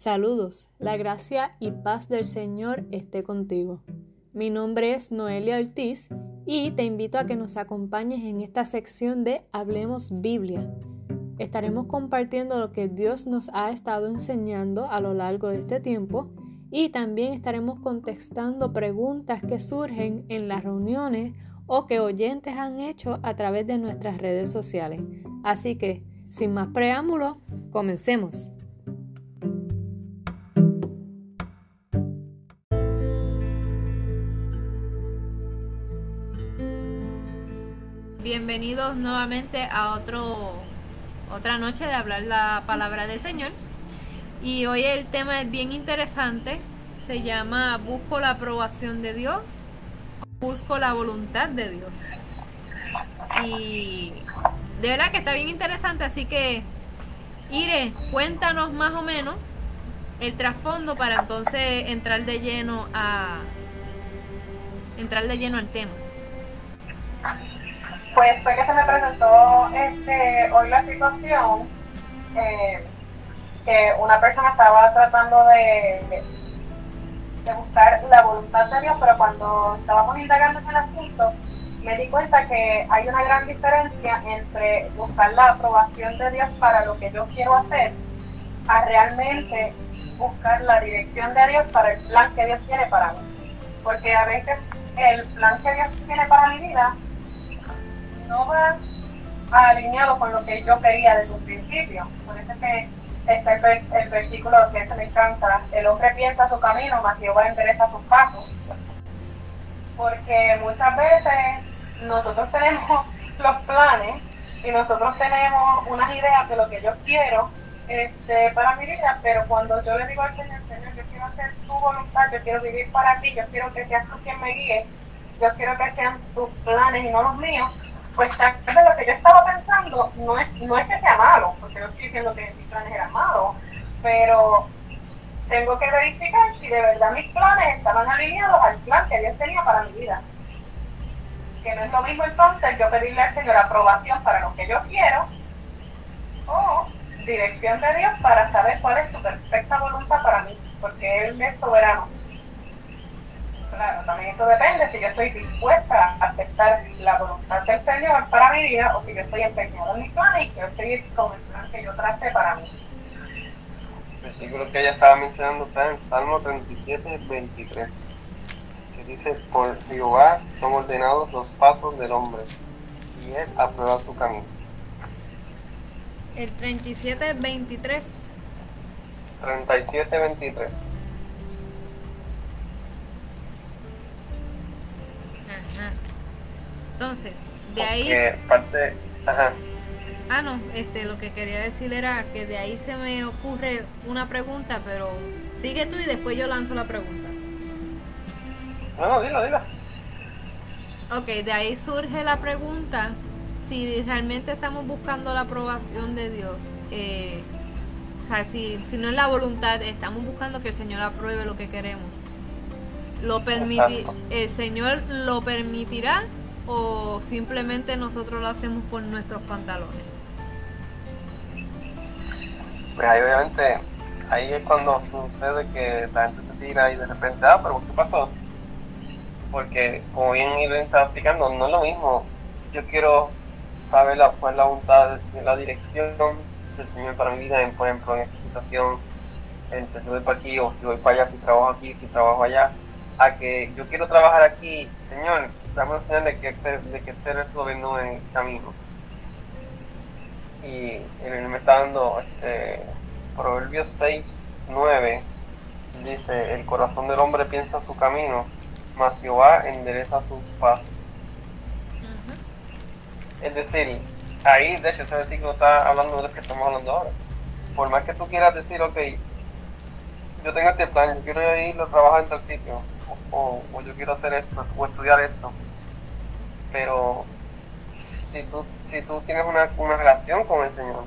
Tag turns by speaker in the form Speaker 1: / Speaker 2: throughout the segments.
Speaker 1: Saludos, la gracia y paz del Señor esté contigo. Mi nombre es Noelia Ortiz y te invito a que nos acompañes en esta sección de Hablemos Biblia. Estaremos compartiendo lo que Dios nos ha estado enseñando a lo largo de este tiempo y también estaremos contestando preguntas que surgen en las reuniones o que oyentes han hecho a través de nuestras redes sociales. Así que, sin más preámbulos, comencemos. Bienvenidos nuevamente a otro, otra noche de hablar la palabra del Señor. Y hoy el tema es bien interesante. Se llama Busco la aprobación de Dios. Busco la voluntad de Dios. Y de verdad que está bien interesante. Así que, Ire, cuéntanos más o menos el trasfondo para entonces entrar de lleno a entrar de lleno al tema
Speaker 2: pues fue que se me presentó este, hoy la situación eh, que una persona estaba tratando de, de, buscar la voluntad de Dios, pero cuando estábamos indagando en el asunto, me di cuenta que hay una gran diferencia entre buscar la aprobación de Dios para lo que yo quiero hacer, a realmente buscar la dirección de Dios para el plan que Dios tiene para mí. Porque a veces el plan que Dios tiene para mi vida no va alineado con lo que yo quería desde un principio. Por eso es que está el, versículo que se me encanta, el hombre piensa su camino, mas Jehová endereza sus pasos. Porque muchas veces nosotros tenemos los planes y nosotros tenemos unas ideas de lo que yo quiero este, para mi vida, pero cuando yo le digo al Señor, Señor, yo quiero hacer tu voluntad, yo quiero vivir para ti, yo quiero que seas tú quien me guíe, yo quiero que sean tus planes y no los míos, pues de lo que yo estaba pensando no es, no es que sea malo, porque no estoy diciendo que mis planes eran malos, pero tengo que verificar si de verdad mis planes estaban alineados al plan que Dios tenía para mi vida. Que no es lo mismo entonces yo pedirle al Señor aprobación para lo que yo quiero o dirección de Dios para saber cuál es su perfecta voluntad para mí, porque Él es soberano. Claro, también eso depende si yo estoy dispuesta a aceptar la voluntad del Señor para mi vida o si yo estoy empeñado en mi plan y quiero seguir con el plan que yo tracé para mí.
Speaker 3: El versículo que ella estaba mencionando está en Salmo 37, 23, que dice, por Jehová son ordenados los pasos del hombre y él aprueba su camino.
Speaker 1: El 37, 23.
Speaker 3: 37, 23.
Speaker 1: Entonces, de ahí...
Speaker 3: Parte, ajá.
Speaker 1: Ah, no, este, lo que quería decir era que de ahí se me ocurre una pregunta, pero sigue tú y después yo lanzo la pregunta.
Speaker 3: No, no, dila, dila.
Speaker 1: Ok, de ahí surge la pregunta si realmente estamos buscando la aprobación de Dios. Eh, o sea, si, si no es la voluntad, estamos buscando que el Señor apruebe lo que queremos. Lo permiti ¿El Señor lo permitirá o simplemente nosotros lo hacemos por nuestros pantalones?
Speaker 3: Pues ahí obviamente, ahí es cuando sucede que la gente se tira y de repente, ah, pero ¿qué pasó? Porque como bien Irene estaba explicando, no es lo mismo. Yo quiero saber la, cuál la voluntad, la dirección del Señor para mi vida, en, por ejemplo, en esta situación, entre si voy para aquí o si voy para allá, si trabajo aquí, si trabajo allá, a que yo quiero trabajar aquí, Señor, dame una señal de que, de que esté resolviendo en el camino. Y él me está dando este, Proverbios 6, 9, dice, el corazón del hombre piensa su camino, mas Jehová endereza sus pasos. Es decir, ahí de hecho ese versículo está hablando de lo que estamos hablando ahora. Por más que tú quieras decir, ok, yo tengo este plan, yo quiero ir a trabajar en tal sitio, o, yo quiero hacer esto, o estudiar esto. Pero si tú, si tú tienes una, una relación con el Señor,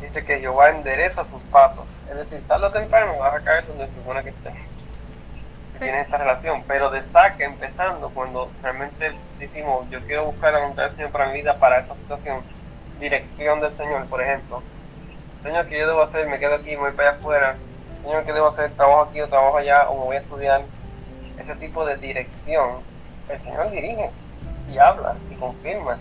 Speaker 3: dice que Jehová endereza sus pasos. Es decir, tarde o temprano vas a caer donde se supone que estés. Que tienes esta relación. Pero de saque, empezando, cuando realmente decimos, yo quiero buscar la voluntad del Señor para mi vida, para esta situación, dirección del Señor, por ejemplo, Señor, ¿qué yo debo hacer? Me quedo aquí, me voy para allá afuera. Señor, ¿qué debo hacer? ¿Trabajo aquí o trabajo allá? ¿O me voy a estudiar? Ese tipo de dirección, el Señor dirige y habla y confirma.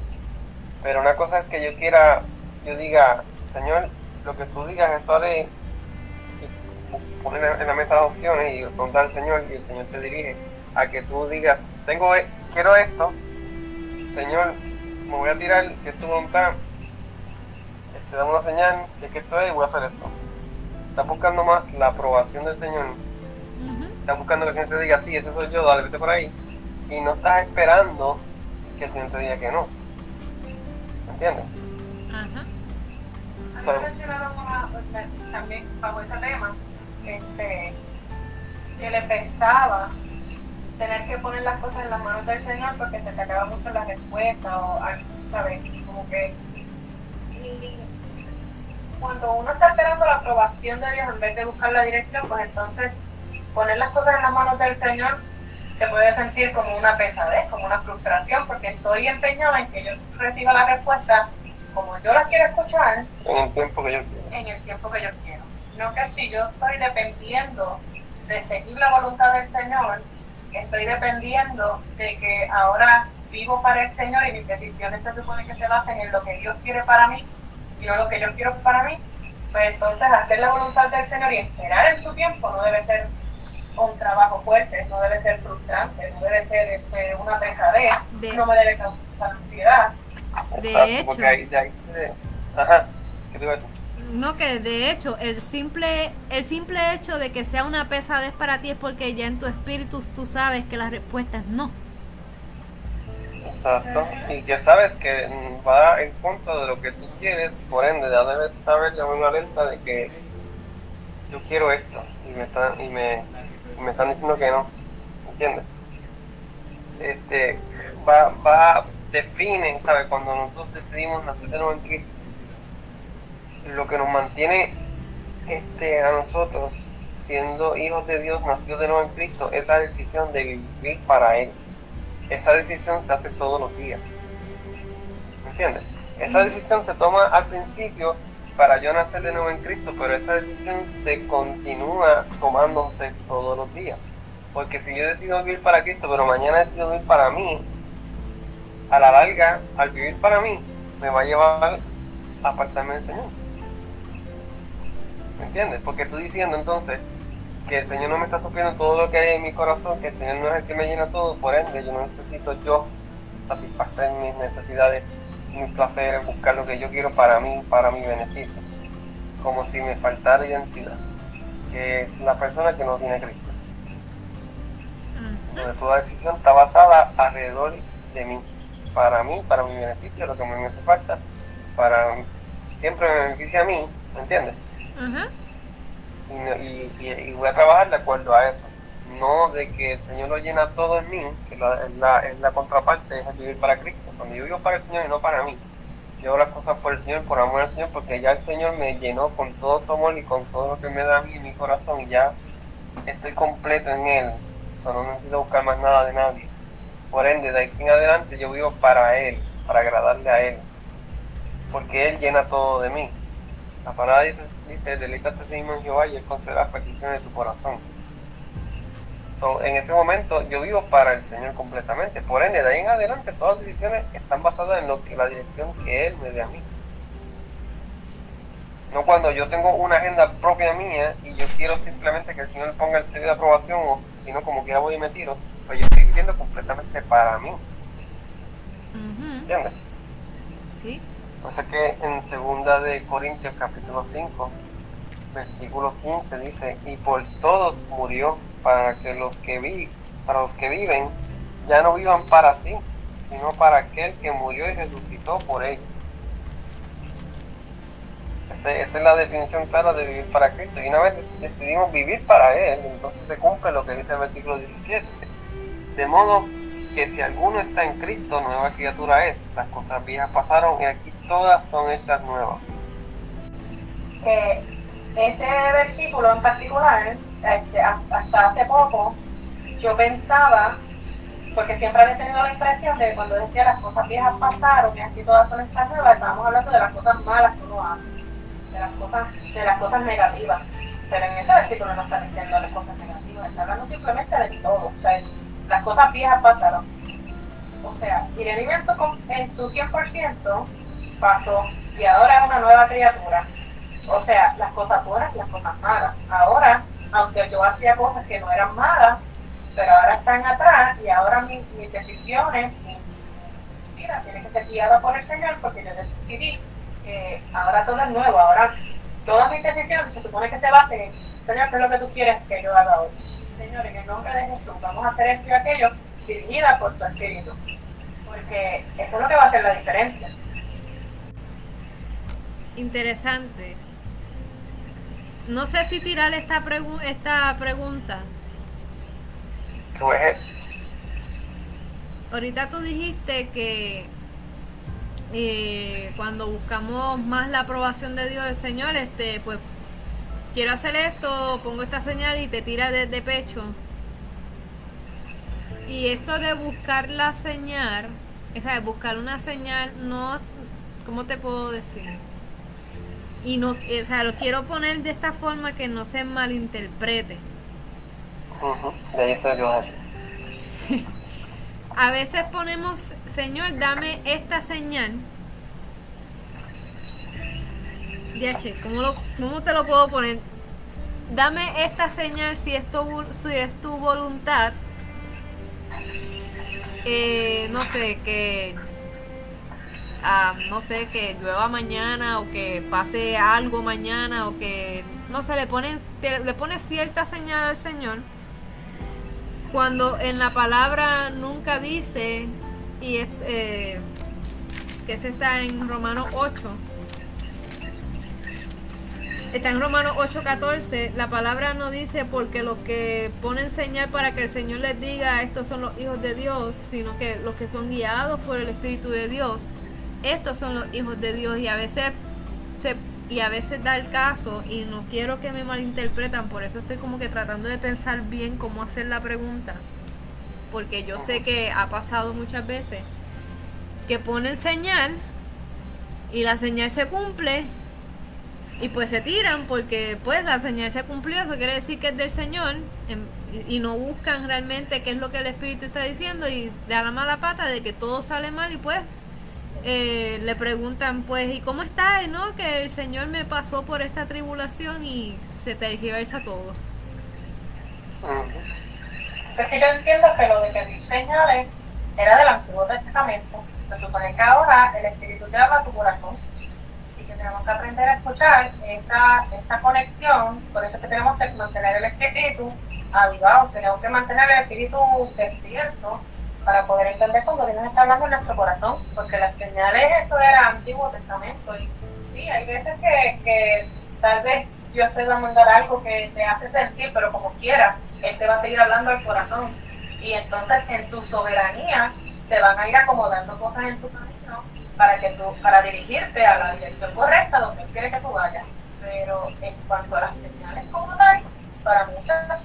Speaker 3: Pero una cosa es que yo quiera, yo diga, Señor, lo que tú digas, eso haré. Y poner en la mesa las opciones y preguntar al Señor y el Señor te dirige a que tú digas, tengo, e, quiero esto, Señor, me voy a tirar, si es tu voluntad, te damos una señal de que esto es y voy a hacer esto. Estás buscando más la aprobación del Señor. Estás buscando que el Señor te diga, sí, ese soy yo, dale, vete por ahí. Y no estás esperando que el Señor te diga que no. ¿Me entiendes?
Speaker 2: Ajá. También bajo ese tema, este, que le pensaba tener que poner las cosas en las manos del Señor porque se te acaba mucho la respuesta o, ¿sabes? Como que cuando uno está esperando la aprobación de Dios en vez de buscar la dirección, pues entonces poner las cosas en las manos del Señor se puede sentir como una pesadez, como una frustración, porque estoy empeñada en que yo reciba la respuesta como yo la quiero escuchar.
Speaker 3: En el tiempo que yo quiero.
Speaker 2: En el tiempo que yo quiero. No que si yo estoy dependiendo de seguir la voluntad del Señor, estoy dependiendo de que ahora vivo para el Señor y mis decisiones se supone que se basen en lo que Dios quiere para mí y no lo que yo quiero para mí, pues entonces hacer la voluntad del Señor y esperar en su tiempo no debe ser un trabajo fuerte, no debe ser frustrante, no debe ser este, una pesadez, no me debe causar ansiedad.
Speaker 1: De hecho, Ajá, No, que de hecho, el simple, el simple hecho de que sea una pesadez para ti es porque ya en tu espíritu tú sabes que la respuesta es no.
Speaker 3: Exacto, y que sabes que va en contra de lo que tú quieres, por ende ya debes saber ya una alerta de que yo quiero esto y me están, y me, me están diciendo que no, ¿entiendes? Este, va, va, define, ¿sabes? Cuando nosotros decidimos nacer de nuevo en Cristo, lo que nos mantiene este, a nosotros siendo hijos de Dios, nacidos de nuevo en Cristo, es la decisión de vivir para Él esa decisión se hace todos los días. ¿Me entiendes? Esa decisión se toma al principio para yo nacer de nuevo en Cristo, pero esa decisión se continúa tomándose todos los días. Porque si yo decido vivir para Cristo, pero mañana decido vivir para mí, a la larga, al vivir para mí, me va a llevar a apartarme del Señor. ¿Me entiendes? Porque estoy diciendo entonces, que el Señor no me está supliendo todo lo que hay en mi corazón, que el Señor no es el que me llena todo, por ende yo no necesito yo satisfacer mis necesidades, mis placeres, buscar lo que yo quiero para mí, para mi beneficio, como si me faltara identidad, que es la persona que no tiene Cristo. Donde toda decisión está basada alrededor de mí, para mí, para mi beneficio, lo que me hace falta, para siempre me beneficia a mí, ¿me entiendes? Y, voy a trabajar de acuerdo a eso. No de que el Señor lo llena todo en mí, que la, es, la, la contraparte, es vivir para Cristo. Cuando yo vivo para el Señor y no para mí, yo las cosas por el Señor, por amor al Señor, porque ya el Señor me llenó con todo su amor y con todo lo que me da a mí en mi corazón y ya estoy completo en Él. O no necesito buscar más nada de nadie. Por ende, de ahí en adelante yo vivo para Él, para agradarle a Él. Porque Él llena todo de mí. La palabra dice dice, deleítate a en Jehová y él concederá las peticiones de tu corazón. en ese momento yo vivo para el Señor completamente. Por ende, de ahí en adelante todas las decisiones están basadas en lo que la dirección que Él me dé a mí. No cuando yo tengo una agenda propia mía y yo quiero simplemente que el Señor ponga el sello de aprobación o si no como quiera voy y me tiro, pues yo estoy viviendo completamente para mí. ¿Entiendes?
Speaker 1: Sí.
Speaker 3: Pasa que en segunda de Corintios capítulo 5, versículo 15 dice, y por todos murió para que los que vi, para los que viven ya no vivan para sí, sino para aquel que murió y resucitó por ellos. esa es la definición clara de vivir para Cristo. Y una vez decidimos vivir para Él, entonces se cumple lo que dice el versículo 17. De modo que si alguno está en Cristo, nueva criatura es. Las cosas viejas pasaron y aquí todas son estas nuevas.
Speaker 2: Eh, ese versículo en particular, este, hasta hace poco, yo pensaba, porque siempre había tenido la impresión de que cuando decía las cosas viejas pasaron y aquí todas son estas nuevas, estábamos hablando de las cosas malas que uno hace. de las cosas, de las cosas negativas. Pero en ese versículo no está diciendo las cosas negativas, está hablando simplemente de todo. O sea, las cosas viejas pasaron. O sea, en su, en su 100% pasó y ahora es una nueva criatura. O sea, las cosas buenas y las cosas malas. Ahora, aunque yo hacía cosas que no eran malas, pero ahora están atrás y ahora mis, mis decisiones, mira, tienen que ser guiadas por el Señor porque yo decidí que ahora todo es nuevo, ahora todas mis decisiones se supone que se basen en, Señor, ¿qué es lo que tú quieres que yo haga hoy? Señor, en el nombre de Jesús, vamos a hacer esto y aquello dirigida por tu Espíritu. Porque eso es lo que va a hacer la diferencia.
Speaker 1: Interesante. No sé si tirar esta, esta pregunta. Ahorita tú dijiste que eh, cuando buscamos más la aprobación de Dios, el Señor, este, pues quiero hacer esto, pongo esta señal y te tira desde de pecho. Y esto de buscar la señal, sea, de buscar una señal, no, ¿cómo te puedo decir? Y no, o sea, lo quiero poner de esta forma que no se malinterprete.
Speaker 3: De yo.
Speaker 1: A veces ponemos, Señor, dame esta señal. Diache, ¿cómo, lo, ¿cómo te lo puedo poner? Dame esta señal si es tu, si es tu voluntad. Eh, no sé, que no sé, que llueva mañana o que pase algo mañana o que no sé, le ponen le pone cierta señal al Señor cuando en la palabra nunca dice, y eh, que se está en Romanos 8, está en Romanos 8:14, la palabra no dice porque los que ponen señal para que el Señor les diga estos son los hijos de Dios, sino que los que son guiados por el Espíritu de Dios, estos son los hijos de Dios y a veces se y a veces da el caso y no quiero que me malinterpretan, por eso estoy como que tratando de pensar bien cómo hacer la pregunta, porque yo sé que ha pasado muchas veces que ponen señal y la señal se cumple y pues se tiran porque pues la señal se cumplió, eso quiere decir que es del Señor em, y no buscan realmente qué es lo que el Espíritu está diciendo y da la mala pata de que todo sale mal y pues eh, le preguntan, pues, ¿y cómo está? ¿No? Que el Señor me pasó por esta tribulación y se tergiversa todo.
Speaker 2: Es que yo entiendo que lo de pedir señales era del Antiguo Testamento. Se supone que ahora el Espíritu habla a tu corazón y que tenemos que aprender a escuchar esta, esta conexión. Por eso es que tenemos que mantener el Espíritu avivado, tenemos que mantener el Espíritu despierto para poder entender cuando Dios está hablando en nuestro corazón, porque las señales, eso era Antiguo Testamento. Y sí, hay veces que, tal vez Dios te va a mandar algo que te hace sentir, pero como quiera, Él te va a seguir hablando al corazón. Y entonces en su soberanía te van a ir acomodando cosas en tu camino para que tú, para dirigirte a la dirección correcta donde Él quiere que tú vayas. Pero en cuanto a las señales como tal, para muchas,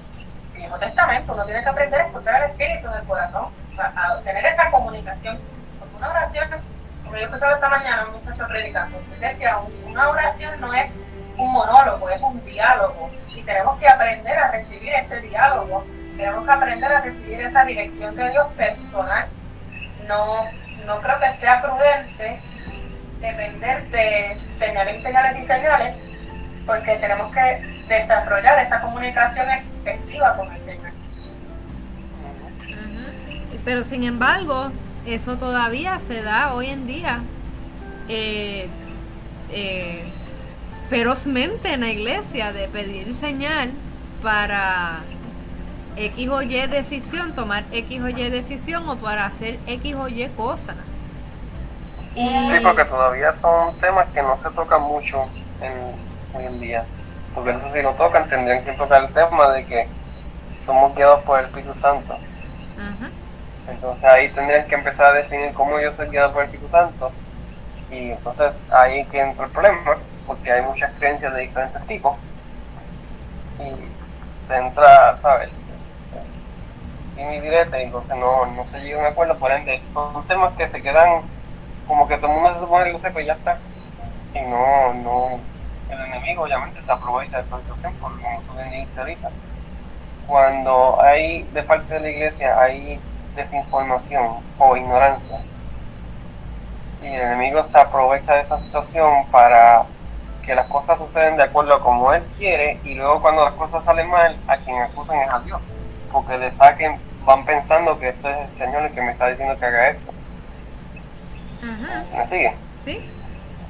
Speaker 2: Viejo Testamento, uno tiene que aprender a escuchar el espíritu del corazón a, tener esa comunicación. Porque una oración, como yo empezaba esta mañana, un muchacho predicando, decía, una oración no es un monólogo, es un diálogo. Y tenemos que aprender a recibir ese diálogo. Tenemos que aprender a recibir esa dirección de Dios personal. No, no creo que sea prudente depender de señales, señales y señales, porque tenemos que desarrollar esa comunicación efectiva con el Señor.
Speaker 1: Pero sin embargo, eso todavía se da hoy en día eh, eh, ferozmente en la iglesia de pedir señal para X o Y decisión, tomar X o Y decisión o para hacer X o Y cosas.
Speaker 3: Sí, porque todavía son temas que no se tocan mucho hoy en día. Porque eso si lo tocan, tendrían que tocar el tema de que somos guiados por el Espíritu Santo. Entonces ahí tendrían que empezar a definir cómo yo soy guiado por el Espíritu Santo. Y entonces ahí que entra el problema, porque hay muchas creencias de diferentes tipos. Y se entra, ¿sabes? Y mi directa, y entonces no, no se llega a un acuerdo, por ende, son temas que se quedan como que todo el mundo se supone que lo sepa y ya está. Y no, no, el enemigo obviamente se aprovecha de esta situación, porque como tú dijiste ahorita, cuando hay de parte de la iglesia hay desinformación o ignorancia, y el enemigo se aprovecha de esa situación para que las cosas suceden de acuerdo a como él quiere y luego cuando las cosas salen mal a quien acusan es a Dios. Porque le saquen van pensando que esto es el Señor el que me está diciendo que haga esto. ¿me sigue?
Speaker 4: sí.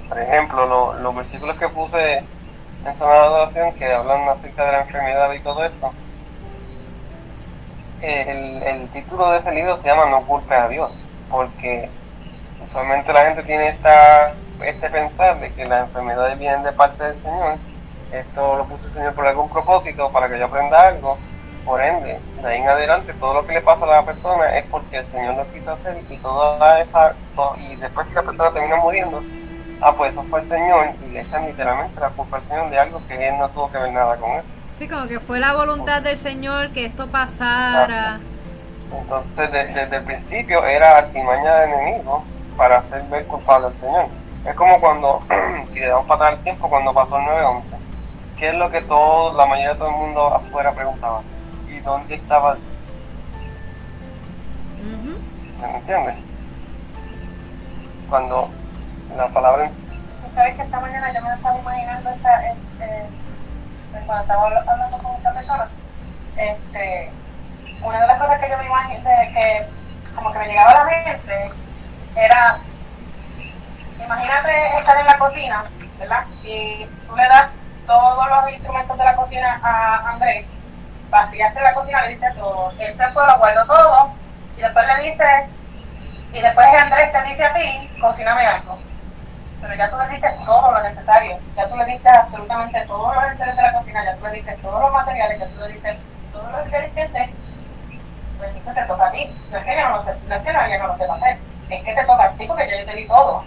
Speaker 3: Por ejemplo los versículos que puse en zona de adoración que hablan acerca de la enfermedad y todo esto el, título de ese libro se llama No culpes a Dios porque usualmente la gente tiene esta, este pensar de que las enfermedades vienen de parte del Señor. Esto lo puso el Señor por algún propósito, para que yo aprenda algo. Por ende, de ahí en adelante, todo lo que le pasa a la persona es porque el Señor lo quiso hacer y esa, y después si la persona termina muriendo, ah, pues eso fue el Señor y le echan literalmente la culpa al Señor de algo que él no tuvo que ver nada con él.
Speaker 4: Sí, como que fue la voluntad del Señor que esto pasara.
Speaker 3: Entonces, desde, el principio era artimaña del enemigo para hacer ver culpable al Señor. Es como cuando, si le damos para atrás el tiempo, cuando pasó el 9-11, ¿qué es lo que todo, la mayoría de todo el mundo afuera preguntaba? ¿Y dónde estaba? ¿Me entiendes? Cuando la palabra...
Speaker 2: ¿Sabes que esta mañana yo me estaba imaginando esta, este, cuando estaba hablando con esta persona? Este, una de las cosas que yo me imaginé, que como que me llegaba la mente, era, imagínate estar en la cocina, ¿verdad? Y tú le das todos los instrumentos de la cocina a Andrés, vaciaste la cocina, le dices todo, él se fue, lo guardó todo, y después le dice, y después Andrés te dice a ti, cocíname algo. Pero ya tú le diste todo lo necesario, ya tú le diste absolutamente todos los enseres de la cocina, ya tú le diste todos los materiales, ya tú le diste todos los ingredientes, pues eso te toca a ti. No es que yo no lo sé, no es que nadie no lo sepa hacer es que te toca a ti porque yo te di todo.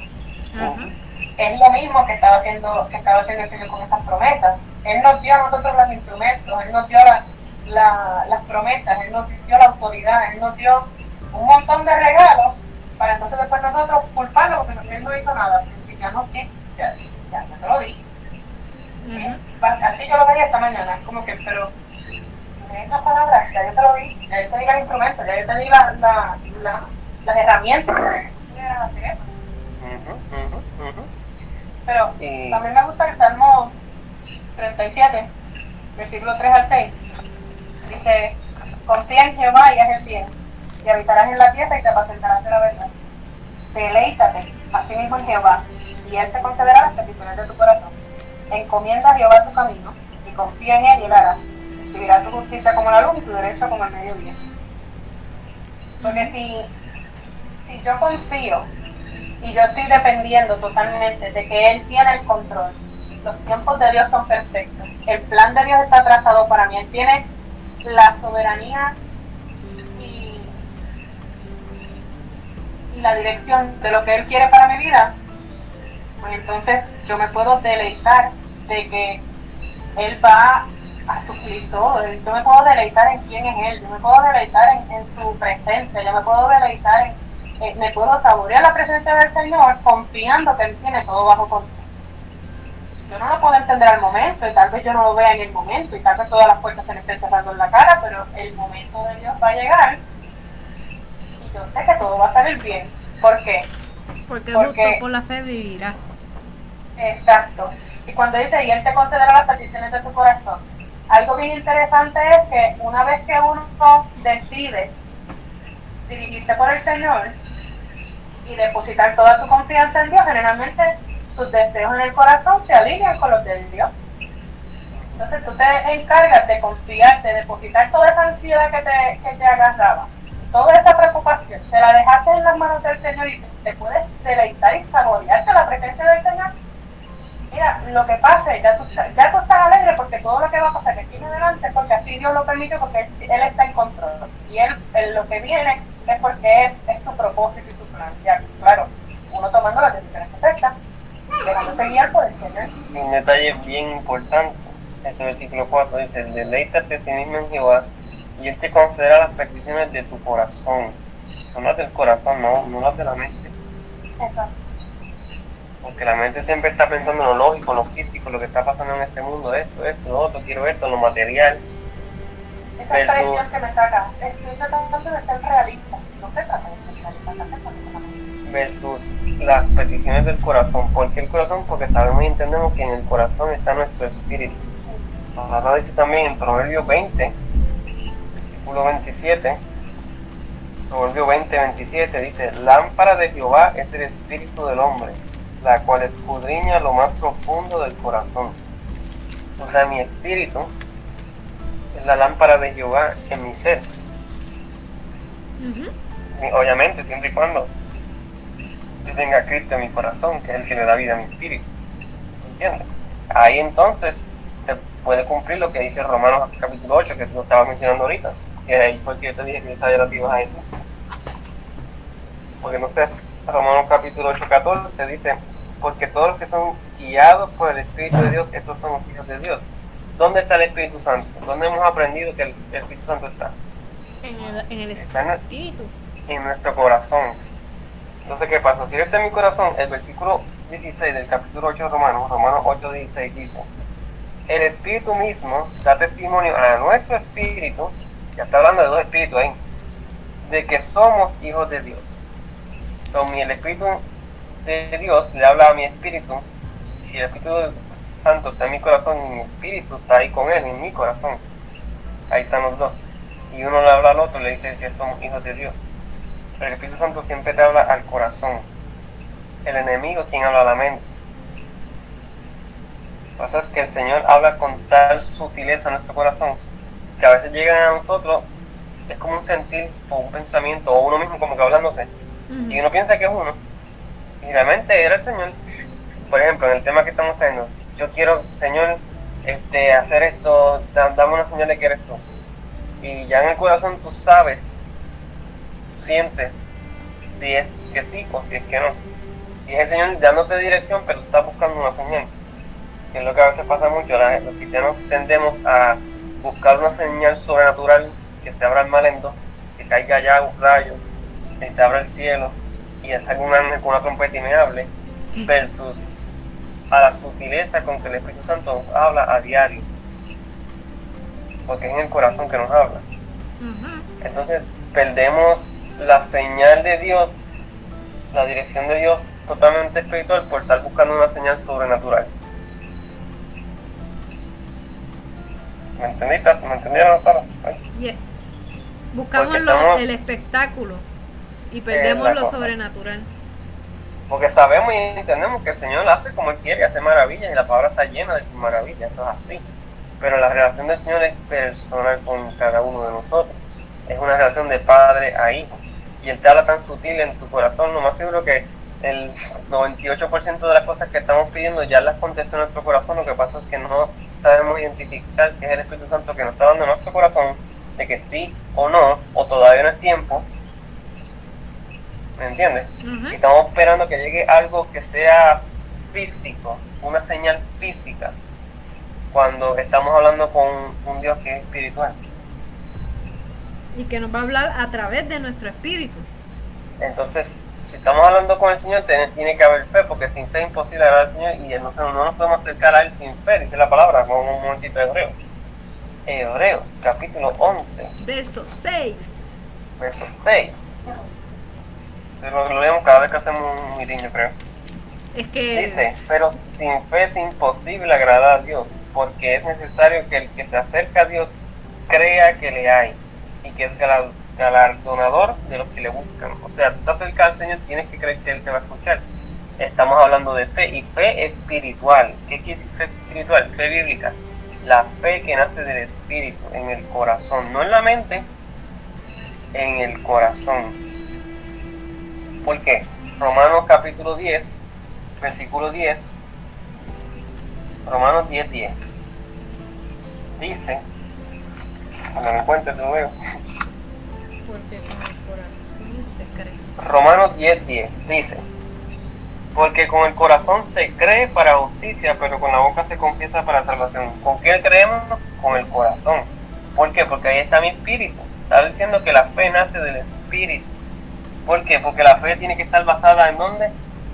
Speaker 2: Es lo mismo que estaba haciendo, que estaba haciendo el Señor con estas promesas. Él nos dio a nosotros los instrumentos, Él nos dio las promesas, Él nos dio la autoridad, Él nos dio un montón de regalos para entonces después nosotros culparlo porque Él no hizo nada. Ya no, ¿qué? Ya, ya, te lo di. Así yo lo veía esta mañana, como que, pero en estas palabras, ya yo te lo di, ya yo te di los instrumentos, ya yo te di la, la, la las herramientas Pero también me gusta el Salmo 37, versículo 3 al 6. Dice, confía en Jehová y haz el bien, y habitarás en la tierra y te apacentarás de la verdad. Deleítate así mismo en Jehová, y Él te concederá las peticiones de tu corazón. Encomienda a Jehová tu camino, y confía en Él y Él hará. Recibirá tu justicia como la luz y tu derecho como el mediodía. Porque si si yo confío y yo estoy dependiendo totalmente de que Él tiene el control, los tiempos de Dios son perfectos, el plan de Dios está trazado para mí, Él tiene la soberanía y, la dirección de lo que Él quiere para mi vida, pues entonces yo me puedo deleitar de que Él va a suplir todo. Yo me puedo deleitar en quién es Él, yo me puedo deleitar en, en su presencia, yo me puedo deleitar en me puedo saborear la presencia del Señor confiando que Él tiene todo bajo control. Yo no lo puedo entender al momento y tal vez yo no lo vea en el momento y tal vez todas las puertas se me estén cerrando en la cara, pero el momento de Dios va a llegar y yo sé que todo va a salir bien. ¿Por qué?
Speaker 4: Porque, Porque por la fe vivirá.
Speaker 2: Exacto. Y cuando dice, y Él te concederá las peticiones de tu corazón, algo bien interesante es que una vez que uno decide dirigirse por el Señor, y depositar toda tu confianza en Dios, generalmente tus deseos en el corazón se alinean con los de Dios. Entonces tú te encargas de confiar, de depositar toda esa ansiedad que te, que te agarraba, toda esa preocupación, se la dejaste en las manos del Señor y te puedes deleitar y saborearte la presencia del Señor. Mira, lo que pase, ya tú, ya tú estás alegre porque todo lo que va a pasar de aquí en adelante es porque así Dios lo permite, porque Él, está en control. Y él, lo que viene es porque es, es su propósito y su ya, claro, uno tomando las decisiones correctas, dejándose guiar por el Señor.
Speaker 3: Un detalle bien importante, ese versículo 4 dice, deleítate a sí mismo en Jehová y Él te concederá las peticiones de tu corazón. Son las del corazón, no, no las de la mente.
Speaker 2: Exacto.
Speaker 3: Porque la mente siempre está pensando en lo lógico, en lo físico, lo que está pasando en este mundo, esto, esto, lo otro, quiero esto, lo material.
Speaker 2: Esa expresión que me saca, estoy tratando de ser realista, no se trata de ser realista,
Speaker 3: versus las peticiones del corazón. ¿Por qué el corazón? Porque sabemos y entendemos que en el corazón está nuestro espíritu. La dice también en Proverbio 20, versículo 27, Proverbio 20, 27, dice, lámpara de Jehová es el espíritu del hombre, la cual escudriña lo más profundo del corazón. O sea, mi espíritu es la lámpara de Jehová en mi ser. Obviamente, siempre y cuando yo tenga Cristo en mi corazón, que es el que le da vida a mi espíritu. ¿Entiendes? Ahí entonces se puede cumplir lo que dice Romanos capítulo 8, que tú estabas mencionando ahorita. Que ahí fue que yo te dije que que ibas a decir. Porque no sé, Romanos capítulo 8, 14 dice, porque todos los que son guiados por el Espíritu de Dios, estos son los hijos de Dios. ¿Dónde está el Espíritu Santo? ¿Dónde hemos aprendido que el, Espíritu Santo está?
Speaker 4: En el, en el Espíritu.
Speaker 3: en nuestro corazón. Entonces, ¿qué pasa? Si este en mi corazón, el versículo 16 del capítulo 8 de Romanos, Romanos 8, 16 dice, el Espíritu mismo da testimonio a nuestro espíritu, ya está hablando de dos espíritus ahí, de que somos hijos de Dios. Son mi el Espíritu de Dios le habla a mi espíritu, si el Espíritu Santo está en mi corazón y mi espíritu está ahí con él, en mi corazón, ahí están los dos. Y uno le habla al otro, le dice que somos hijos de Dios. El Espíritu Santo siempre te habla al corazón. El enemigo es quien habla a la mente. Lo que pasa es que el Señor habla con tal sutileza en nuestro corazón que a veces llegan a nosotros, es como un sentir o un pensamiento o uno mismo como que hablándose. Y uno piensa que es uno. Y realmente era el Señor. Por ejemplo, en el tema que estamos teniendo, yo quiero, Señor, este, hacer esto, dame una señal de que eres tú. Y ya en el corazón tú sabes siente si es que sí o si es que no. Y es el Señor dándote dirección, pero estás buscando una señal. Que es lo que a veces pasa mucho. Los cristianos tendemos a buscar una señal sobrenatural, que se abra el malento, que caiga ya un rayo, que se abra el cielo y es un ángel con una trompeta y me hable, versus a la sutileza con que el Espíritu Santo nos habla a diario. Porque es en el corazón que nos habla. Entonces perdemos la señal de Dios, la dirección de Dios totalmente espiritual por estar buscando una señal sobrenatural. ¿Me entendiste? ¿Me entendieron, Sara?
Speaker 4: Yes. Buscamos el espectáculo y perdemos lo sobrenatural.
Speaker 3: Porque sabemos y entendemos que el Señor hace como Él quiere, hace maravillas y la palabra está llena de sus maravillas, eso es así. Pero la relación del Señor es personal con cada uno de nosotros. Es una relación de padre a hijo y Él te habla tan sutil en tu corazón, lo más seguro que el 98% de las cosas que estamos pidiendo ya las contesta en nuestro corazón, lo que pasa es que no sabemos identificar que es el Espíritu Santo que nos está dando en nuestro corazón, de que sí o no, o todavía no es tiempo, ¿me entiendes? Y estamos esperando que llegue algo que sea físico, una señal física, cuando estamos hablando con un Dios que es espiritual
Speaker 4: y que nos va a hablar a través de nuestro espíritu.
Speaker 3: Entonces, si estamos hablando con el Señor, tiene, que haber fe, porque sin fe es imposible hablar al Señor y no, no nos podemos acercar a Él sin fe, dice la palabra, con un momentito de Hebreos. Hebreos, capítulo 11.
Speaker 4: Verso 6.
Speaker 3: Verso 6. Lo, lo leemos cada vez que hacemos un mitinho, creo.
Speaker 4: Es que...
Speaker 3: Dice, pero sin fe es imposible agradar a Dios, porque es necesario que el que se acerca a Dios crea que le hay y que es galardonador de los que le buscan. O sea, tú estás cerca del Señor, tienes que creer que Él te va a escuchar. Estamos hablando de fe y fe espiritual. ¿Qué quiere decir fe espiritual? Fe bíblica. La fe que nace del espíritu, en el corazón, no en la mente, en el corazón. ¿Por qué? Romanos capítulo 10, versículo 10. Romanos 10, 10. Dice, cuando me cuentes luego. Romanos 10, 10 dice, porque con el corazón se cree para justicia, pero con la boca se confiesa para salvación. ¿Con qué creemos? Con el corazón. ¿Por qué? Porque ahí está mi espíritu. Está diciendo que la fe nace del espíritu. ¿Por qué? Porque la fe tiene que estar basada en dónde?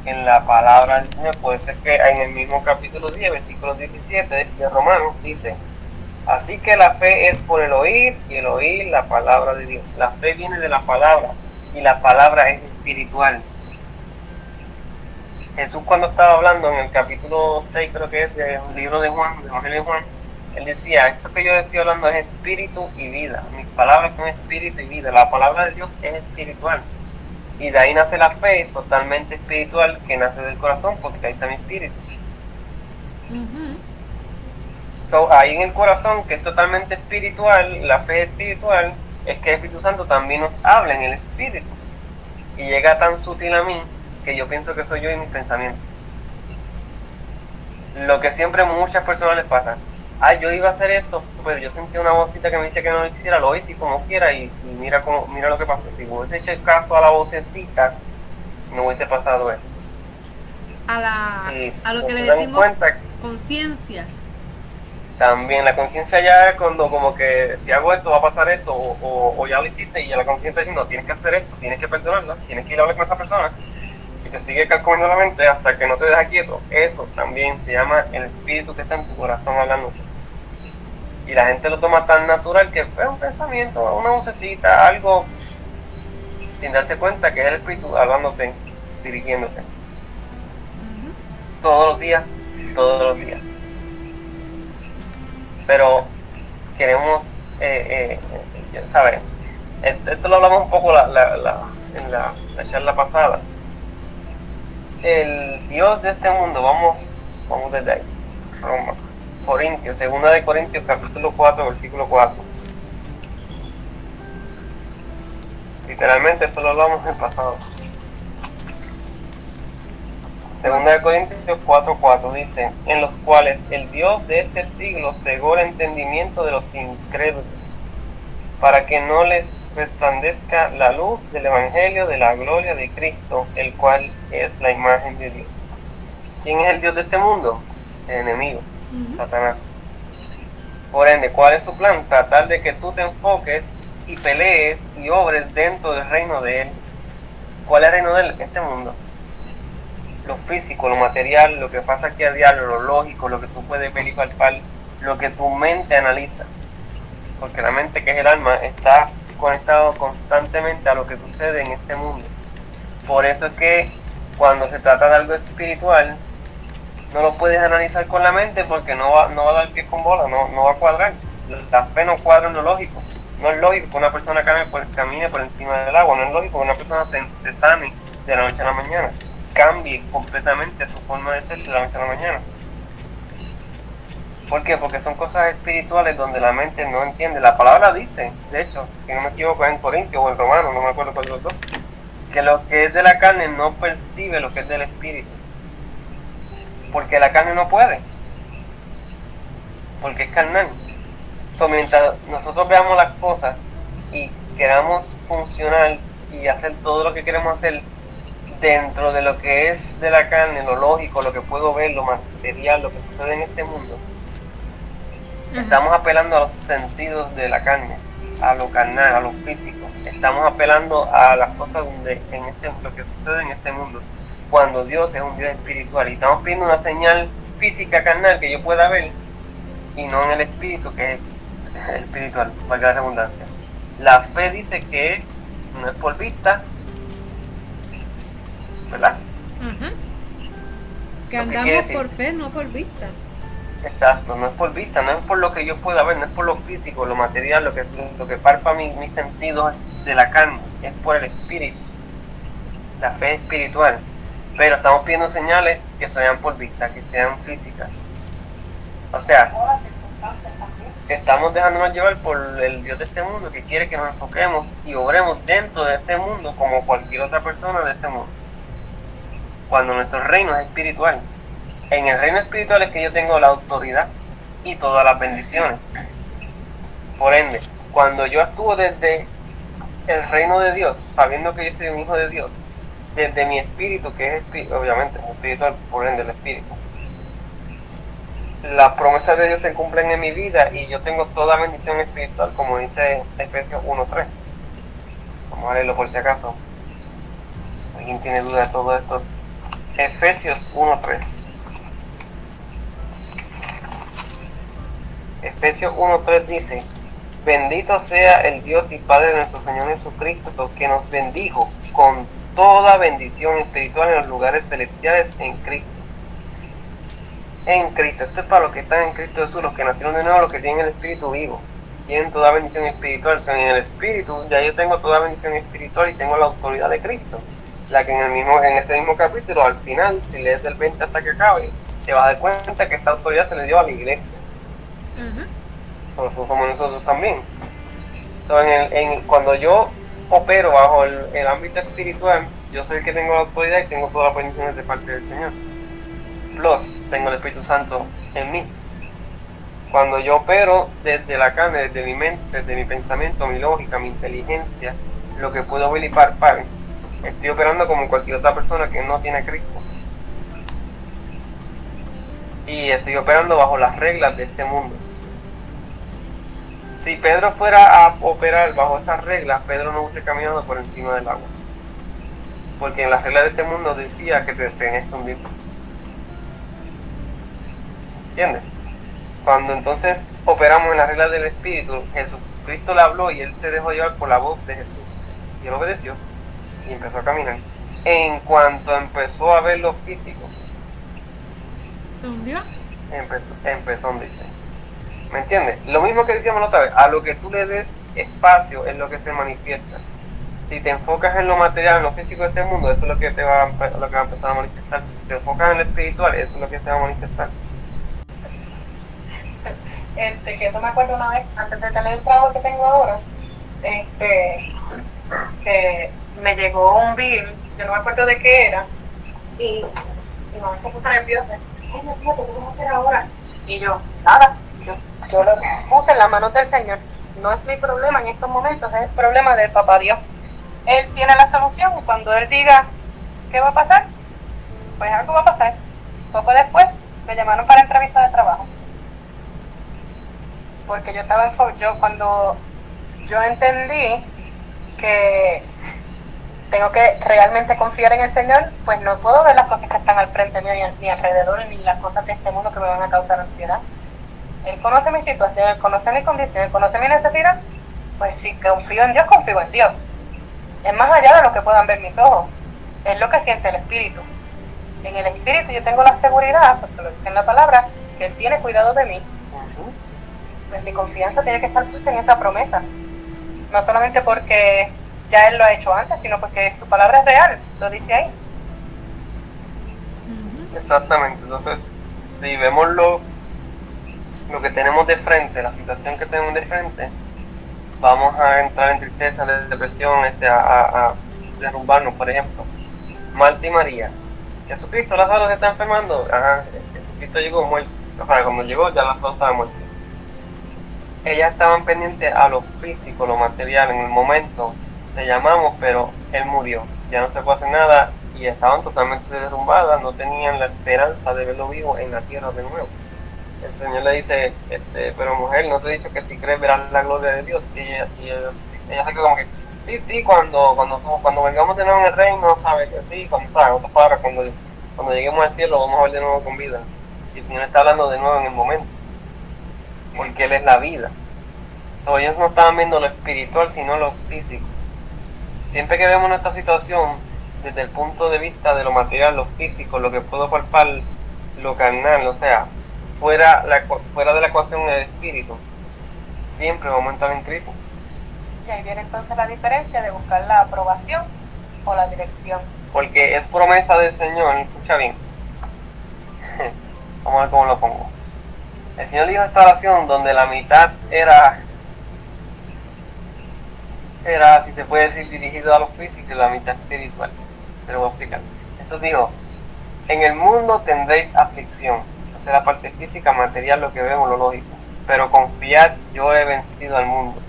Speaker 3: en la palabra del Señor. Puede ser que en el mismo capítulo 10, versículo 17 de Romanos, dice, así que la fe es por el oír y el oír la palabra de Dios. La fe viene de la palabra y la palabra es espiritual. Jesús cuando estaba hablando en el capítulo 6 creo que es del libro de Juan, del Evangelio de Juan, él decía, esto que yo estoy hablando es espíritu y vida. Mis palabras son espíritu y vida. La palabra de Dios es espiritual. Y de ahí nace la fe totalmente espiritual que nace del corazón porque ahí está mi espíritu. so, ahí en el corazón que es totalmente espiritual, la fe espiritual, es que el Espíritu Santo también nos habla en el espíritu. Y llega tan sutil a mí que yo pienso que soy yo y mis pensamientos. Lo que siempre a muchas personas les pasa ah, yo iba a hacer esto, pero yo sentí una vocita que me decía que no lo hiciera, lo hice como quiera y, mira cómo, mira lo que pasó. Si hubiese hecho caso a la vocecita, no hubiese pasado esto.
Speaker 4: A, la, a lo que le decimos conciencia.
Speaker 3: También la conciencia ya es cuando como que si hago esto va a pasar esto o, o, ya lo hiciste y ya la conciencia dice no, tienes que hacer esto, tienes que perdonarla, tienes que ir a hablar con esta persona sigue calculando la mente hasta que no te deja quieto. Eso también se llama el espíritu que está en tu corazón hablando y la gente lo toma tan natural que es un pensamiento, una vocecita, algo sin darse cuenta que es el espíritu hablándote, dirigiéndote. Todos los días, todos los días. Pero queremos, eh, eh, ¿sabes? Esto lo hablamos un poco la, en la, la charla pasada. El Dios de este mundo, vamos, vamos desde ahí, Roma Corintios, segunda de Corintios capítulo 4, versículo 4. Literalmente esto lo hablamos en el pasado. Segunda de Corintios 4, 4 dice, en los cuales el Dios de este siglo cegó el entendimiento de los incrédulos, para que no les resplandezca la luz del Evangelio de la gloria de Cristo, el cual es la imagen de Dios. ¿Quién es el Dios de este mundo? El enemigo. Satanás. Por ende, ¿cuál es su plan? Tratar de que tú te enfoques y pelees y obres dentro del reino de Él. ¿Cuál es el reino de Él? Este mundo. Lo físico, lo material, lo que pasa aquí a diario, lo lógico, lo que tú puedes ver y palpar, lo que tu mente analiza. Porque la mente, que es el alma, está conectado constantemente a lo que sucede en este mundo. Por eso es que cuando se trata de algo espiritual, no lo puedes analizar con la mente porque no va, no va a dar pie con bola, no, no va a cuadrar. La fe no cuadra en lo lógico. No es lógico que una persona camine por, camine por encima del agua, no es lógico que una persona se, se sane de la noche a la mañana, cambie completamente su forma de ser de la noche a la mañana. ¿Por qué? Porque son cosas espirituales donde la mente no entiende. La palabra dice, de hecho, si no me equivoco, en Corintios o en Romano, no me acuerdo cuál de los dos, que lo que es de la carne no percibe lo que es del espíritu porque la carne no puede, porque es carnal. So, mientras nosotros veamos las cosas y queramos funcionar y hacer todo lo que queremos hacer dentro de lo que es de la carne, lo lógico, lo que puedo ver, lo material, lo que sucede en este mundo, estamos apelando a los sentidos de la carne, a lo carnal, a lo físico. Estamos apelando a las cosas donde en este, lo que sucede en este mundo cuando Dios es un Dios espiritual y estamos pidiendo una señal física carnal que yo pueda ver y no en el espíritu que es espiritual, valga la redundancia. La fe dice que no es por vista, ¿verdad?
Speaker 4: Que andamos por fe, no por vista.
Speaker 3: Exacto, no es por vista, no es por lo que yo pueda ver, no es por lo físico, lo material, lo que, lo que parpa mis mi sentidos de la carne, es por el espíritu, la fe espiritual. Pero estamos pidiendo señales que se vean por vista, que sean físicas. O sea, estamos dejándonos llevar por el Dios de este mundo que quiere que nos enfoquemos y obremos dentro de este mundo como cualquier otra persona de este mundo. Cuando nuestro reino es espiritual. En el reino espiritual es que yo tengo la autoridad y todas las bendiciones. Por ende, cuando yo actúo desde el reino de Dios, sabiendo que yo soy un hijo de Dios, desde mi espíritu, que es obviamente espiritual, por ende el espíritu. Las promesas de Dios se cumplen en mi vida y yo tengo toda bendición espiritual, como dice Efesios 1.3. Vamos a leerlo por si acaso. ¿Alguien tiene duda de todo esto? Efesios 1.3. Efesios 1.3 dice, bendito sea el Dios y Padre de nuestro Señor Jesucristo, que nos bendijo con toda bendición espiritual en los lugares celestiales en Cristo. En Cristo, esto es para los que están en Cristo Jesús, los que nacieron de nuevo, los que tienen el Espíritu vivo, tienen toda bendición espiritual, son en el Espíritu, ya yo tengo toda bendición espiritual y tengo la autoridad de Cristo. La que en el mismo en ese mismo capítulo al final si lees del 20 hasta que acabe te vas a dar cuenta que esta autoridad se le dio a la iglesia uh somos nosotros también. Cuando yo opero bajo el, ámbito espiritual yo soy el que tengo la autoridad y tengo todas las bendiciones de parte del Señor. Plus tengo el Espíritu Santo en mí. Cuando yo opero desde la carne, desde mi mente, desde mi pensamiento, mi lógica, mi inteligencia, lo que puedo ver y palpar, estoy operando como cualquier otra persona que no tiene Cristo. Y estoy operando bajo las reglas de este mundo. Si Pedro fuera a operar bajo esas reglas, Pedro no hubiese caminado por encima del agua. Porque en las reglas de este mundo decía que te tenías que hundir. ¿Entiendes? Cuando entonces operamos en las reglas del Espíritu, Jesucristo le habló y él se dejó llevar por la voz de Jesús. Y él obedeció y empezó a caminar. En cuanto empezó a ver lo físico,
Speaker 4: ¿se hundió?
Speaker 3: Empezó, empezó a hundirse. ¿Me entiendes? Lo mismo que decíamos la otra vez, a lo que tú le des espacio es lo que se manifiesta. Si te enfocas en lo material, en lo físico de este mundo, eso es lo que te va a, lo que va a empezar a manifestar. Si te enfocas en lo espiritual, eso es lo que te va a manifestar.
Speaker 2: Este, que eso me acuerdo una vez, antes de tener el trabajo que tengo ahora, este, que me llegó un bill, yo no me acuerdo de qué era, y mi mamá se puso nerviosa. Y yo, nada, yo, yo lo puse en las manos del Señor. No es mi problema en estos momentos, es el problema del papá Dios. Él tiene la solución y cuando Él diga qué va a pasar, pues algo va a pasar. Poco después me llamaron para entrevista de trabajo. Porque yo estaba yo cuando yo entendí que tengo que realmente confiar en el Señor, pues no puedo ver las cosas que están al frente mío ni, alrededor, ni las cosas de este mundo que me van a causar ansiedad. Él conoce mi situación, Él conoce mi condición, Él conoce mi necesidad. Pues si confío en Dios, confío en Dios. Es más allá de lo que puedan ver mis ojos. Es lo que siente el Espíritu. En el Espíritu yo tengo la seguridad, porque lo dice en la palabra, que Él tiene cuidado de mí. Pues mi confianza tiene que estar puesta en esa promesa. No solamente porque ya él lo ha hecho antes, sino porque su palabra es real, lo dice ahí.
Speaker 3: Exactamente, entonces si vemos lo, lo que tenemos de frente, la situación que tenemos de frente, vamos a entrar en tristeza, depresión, este, a, derrumbarnos, por ejemplo. Marta y María, Jesucristo, Lázaro se está enfermando, Ajá, Jesucristo llegó muerto, o cuando llegó ya Lázaro estaba muerto. Ellas estaban pendientes a lo físico, lo material, en el momento, te llamamos, pero él murió, ya no se puede hacer nada y estaban totalmente derrumbadas, no tenían la esperanza de verlo vivo en la tierra de nuevo. El Señor le dice, este, pero mujer, no te he dicho que si crees verás la gloria de Dios. Y ella, y se quedó como que, sí, sí, cuando, cuando, cuando vengamos de nuevo en el reino, sabe que sí, cuando sabe, otras palabras, cuando, cuando lleguemos al cielo vamos a ver de nuevo con vida. Y el Señor está hablando de nuevo en el momento, porque Él es la vida. So, ellos no estaban viendo lo espiritual, sino lo físico siempre que vemos nuestra situación desde el punto de vista de lo material, lo físico, lo que puedo palpar, lo carnal, o sea, fuera, la, fuera de la ecuación del espíritu, siempre vamos a entrar en crisis.
Speaker 2: Y ahí viene entonces la diferencia de buscar la aprobación o la dirección.
Speaker 3: Porque es promesa del Señor, escucha bien. Vamos a ver cómo lo pongo. El Señor dijo esta oración donde la mitad era era, si se puede decir, dirigido a los físicos y la mitad espiritual. Pero voy a explicar. Eso dijo, en el mundo tendréis aflicción. Esa es la parte física, material, lo que vemos, lo lógico. Pero confiad, yo he vencido al mundo.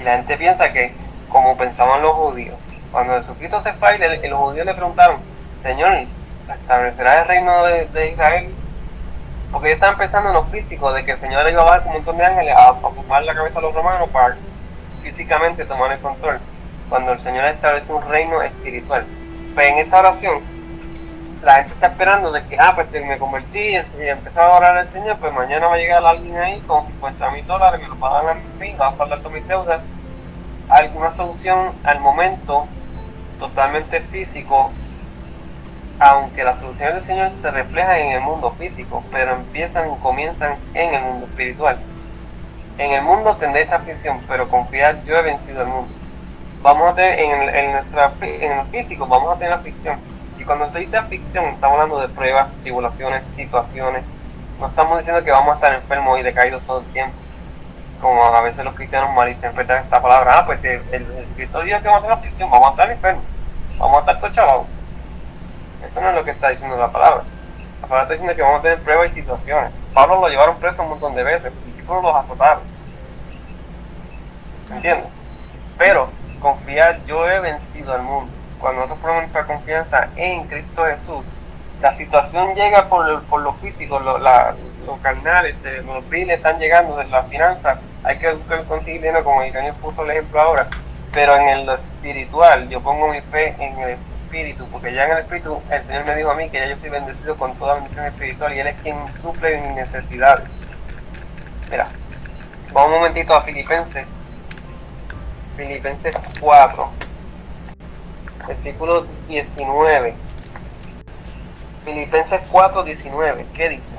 Speaker 3: Y la gente piensa que, como pensaban los judíos, cuando Jesucristo se fue, los judíos le preguntaron, Señor, ¿establecerá el reino de, Israel? Porque ellos estaban pensando en lo físico, de que el Señor iba a bajar como un montón de ángeles a ocupar la cabeza a los romanos para físicamente tomar el control, cuando el Señor establece un reino espiritual. Pues en esta oración, la gente está esperando de que, ah, pues me convertí y empecé a orar al Señor, pues mañana va a llegar alguien ahí con 50 mil dólares, me lo pagan a mí, va a saldar todas mis deudas. Alguna solución al momento totalmente físico, aunque las soluciones del Señor se reflejan en el mundo físico, pero empiezan y comienzan en el mundo espiritual. En el mundo tendréis aflicción, pero confiar, yo he vencido el mundo. Vamos a tener en, en, nuestra, en el físico, vamos a tener aflicción cuando se dice aflicción, estamos hablando de pruebas, tribulaciones, situaciones. No estamos diciendo que vamos a estar enfermos y decaídos todo el tiempo. Como a veces los cristianos malinterpretan esta palabra. Ah, pues el, escritor dice que vamos a tener aflicción, vamos a estar enfermos, vamos a estar todos Eso no es lo que está diciendo la palabra. La palabra está diciendo que vamos a tener pruebas y situaciones. Pablo lo llevaron preso un montón de veces, los discípulos los azotaron. ¿Entiendes? Pero confiar, yo he vencido al mundo cuando nosotros ponemos nuestra confianza en Cristo Jesús, la situación llega por, por lo físico, lo, la, los carnales, este, los biles están llegando de la finanza, hay que buscar conseguir dinero, como Daniel puso el ejemplo ahora, pero en lo espiritual, yo pongo mi fe en el espíritu, porque ya en el espíritu el Señor me dijo a mí que ya yo soy bendecido con toda bendición espiritual y Él es quien suple mis necesidades. Mira, vamos un momentito a Filipenses, Filipenses 4 versículo 19. Filipenses 4, 19. ¿Qué dice?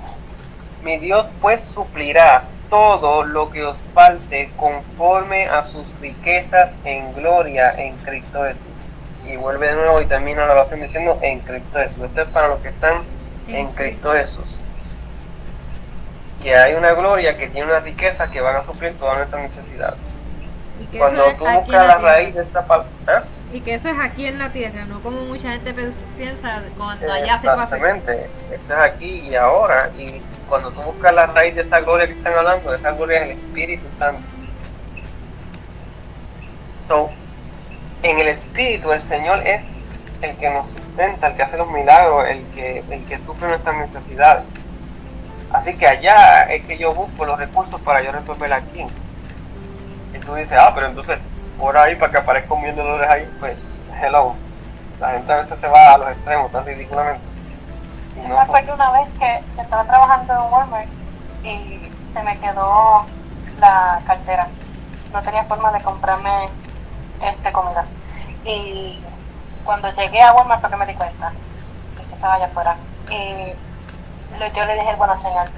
Speaker 3: Mi Dios pues suplirá todo lo que os falte conforme a sus riquezas en gloria en Cristo Jesús. Y vuelve de nuevo y termina la oración diciendo en Cristo Jesús. Esto es para los que están en Cristo Jesús. Que hay una gloria que tiene una riqueza que van a suplir todas nuestras necesidades. Cuando tú buscas la raíz de esa palabra. ¿eh?
Speaker 4: Y que eso es aquí en la tierra, no como mucha gente piensa cuando allá se pasa.
Speaker 3: Exactamente, eso es aquí y ahora. Y cuando tú buscas la raíz de esa gloria que están hablando, esa gloria es el Espíritu Santo. So, en el Espíritu, el Señor es el que nos sustenta, el que hace los milagros, el que, el que sufre nuestras necesidades. Así que allá es que yo busco los recursos para yo resolver aquí. Y tú dices, ah, pero entonces por ahí para que aparezca un millón de dólares ahí, pues, hello. La gente a veces se va a los extremos tan ridículamente.
Speaker 2: Yo me acuerdo una vez que estaba trabajando en Walmart y se me quedó la cartera. No tenía forma de comprarme este comida. Y cuando llegué a Walmart fue que me di cuenta que estaba allá afuera. Y yo le dije, bueno señor,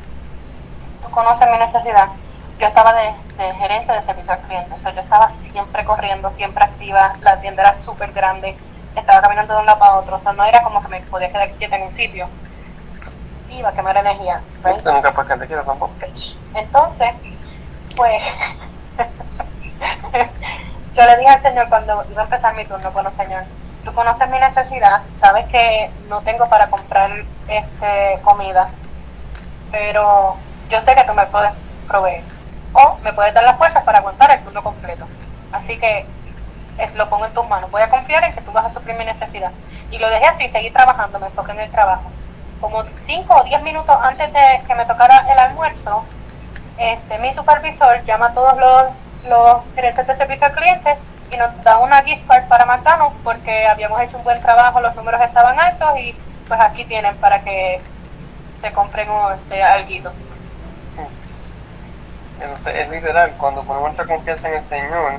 Speaker 2: tú conoces mi necesidad. Yo estaba de de gerente de servicio al cliente. O yo estaba siempre corriendo, siempre activa, la tienda era súper grande, estaba caminando de un lado para otro, o sea, no era como que me podía quedar quieta en un sitio. Iba a quemar energía. Entonces, pues, yo le dije al Señor cuando iba a empezar mi turno, bueno, Señor, tú conoces mi necesidad, sabes que no tengo para comprar este comida, pero yo sé que tú me puedes proveer o me puedes dar las fuerzas para aguantar el turno completo. Así que lo pongo en tus manos. Voy a confiar en que tú vas a suplir mi necesidad. Y lo dejé así, seguí trabajando, me enfoqué en el trabajo. Como 5 o 10 minutos antes de que me tocara el almuerzo, este, mi supervisor llama a todos los, los gerentes de servicio al cliente y nos da una gift card para McDonald's porque habíamos hecho un buen trabajo, los números estaban altos y pues aquí tienen para que se compren un este, alguito
Speaker 3: es literal, cuando ponemos nuestra confianza en el Señor,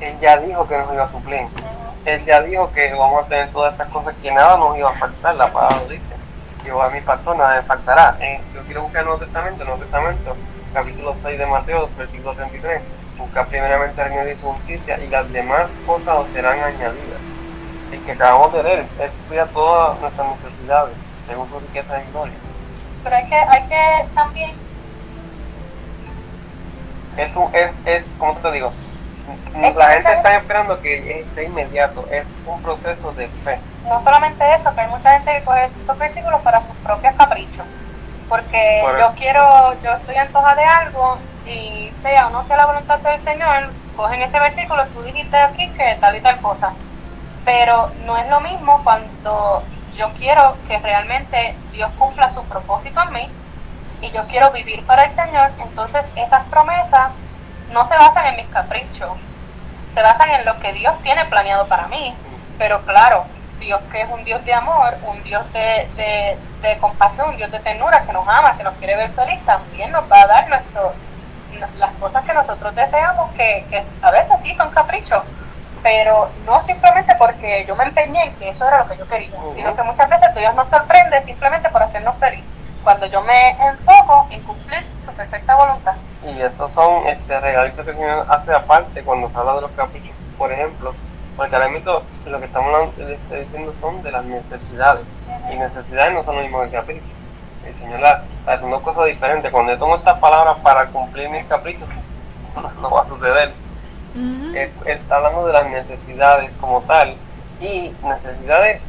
Speaker 3: Él ya dijo que nos iba a suplir. Él ya dijo que vamos a tener todas estas cosas que nada nos iba a faltar, la palabra lo dice. Yo a mi pastor nada me faltará. Eh, yo quiero buscar el Nuevo Testamento, el Nuevo Testamento, capítulo 6 de Mateo, versículo 33. Busca primeramente el reino de su justicia y las demás cosas os serán añadidas. El que acabamos de leer es cuidar todas nuestras necesidades, según su riqueza y gloria.
Speaker 2: Pero hay que, hay que también
Speaker 3: es, un, es, es como te digo, la gente está esperando que sea inmediato, es un proceso de fe.
Speaker 2: No solamente eso, que hay mucha gente que coge estos versículos para sus propios caprichos. Porque yo quiero, yo estoy antoja de algo y sea o no sea la voluntad del Señor, cogen ese versículo, tú dijiste aquí que tal y tal cosa. Pero no es lo mismo cuando yo quiero que realmente Dios cumpla su propósito en mí y yo quiero vivir para el Señor, entonces esas promesas no se basan en mis caprichos, se basan en lo que Dios tiene planeado para mí. Pero claro, Dios que es un Dios de amor, un Dios de, de, de compasión, un Dios de ternura, que nos ama, que nos quiere ver feliz, también nos va a dar nuestro, las cosas que nosotros deseamos, que, que a veces sí son caprichos, pero no simplemente porque yo me empeñé en que eso era lo que yo quería, sino que muchas veces Dios nos sorprende simplemente por hacernos feliz, cuando yo me enfoco en cumplir su perfecta voluntad.
Speaker 3: Y esos son este, regalitos que el Señor hace aparte cuando se habla de los caprichos, por ejemplo, porque ahora mismo lo que estamos hablando- este, diciendo son de las necesidades, y necesidades no son lo mismo que caprichos. El Señor la, la- son dos cosas diferentes. Cuando yo tomo estas palabras para cumplir mis caprichos, no va a suceder.
Speaker 4: Ujú.
Speaker 3: Él, él está hablando de las necesidades como tal y necesidades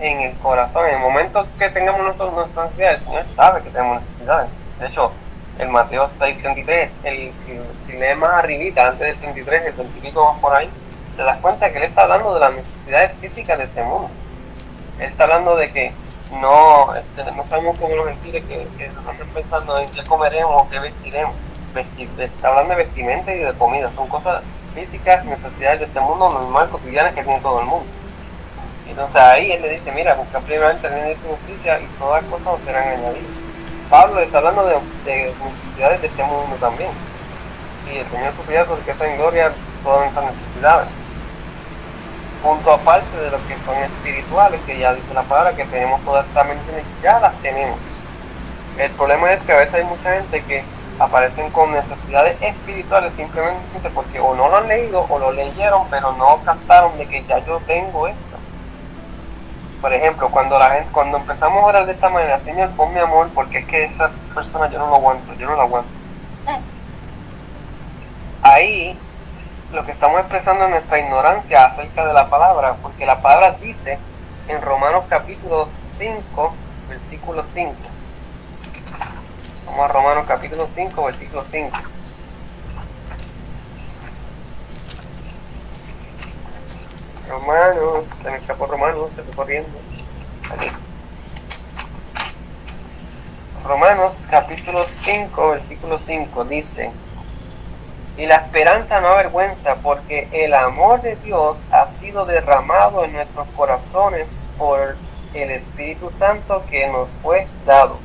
Speaker 3: en el corazón. En el momento que tengamos nuestras necesidades, el Señor sabe que tenemos necesidades. De hecho, el Mateo 6:33, el, si, si lees más arribita, antes del 33, el 25 más por ahí, te das cuenta que Él está hablando de las necesidades físicas de este mundo. Él está hablando de que no, este, no sabemos cómo los gentiles que, que están pensando en qué comeremos qué vestiremos. Vestir, está hablando de vestimenta y de comida, son cosas físicas, necesidades de este mundo normal, cotidianas que tiene todo el mundo. Entonces ahí él le dice, mira, busca primeramente el reino justicia y todas las cosas os serán añadidas. Pablo está hablando de, de necesidades de este mundo también. Y el Señor sobre que está en gloria todas nuestras necesidades. Punto aparte de lo que son espirituales, que ya dice la palabra, que tenemos todas estas bendiciones, ya las tenemos. El problema es que a veces hay mucha gente que aparecen con necesidades espirituales simplemente porque o no lo han leído o lo leyeron pero no captaron de que ya yo tengo esto. Por ejemplo, cuando la gente, cuando empezamos a orar de esta manera, Señor, pon mi amor, porque es que esa persona yo no lo aguanto, yo no lo aguanto. Ahí lo que estamos expresando es nuestra ignorancia acerca de la palabra, porque la palabra dice en Romanos capítulo 5, versículo 5. Vamos a Romanos capítulo 5, versículo 5. Romanos, se me escapó Romanos, se fue corriendo. Romanos capítulo 5, versículo 5 dice, y la esperanza no avergüenza porque el amor de Dios ha sido derramado en nuestros corazones por el Espíritu Santo que nos fue dado.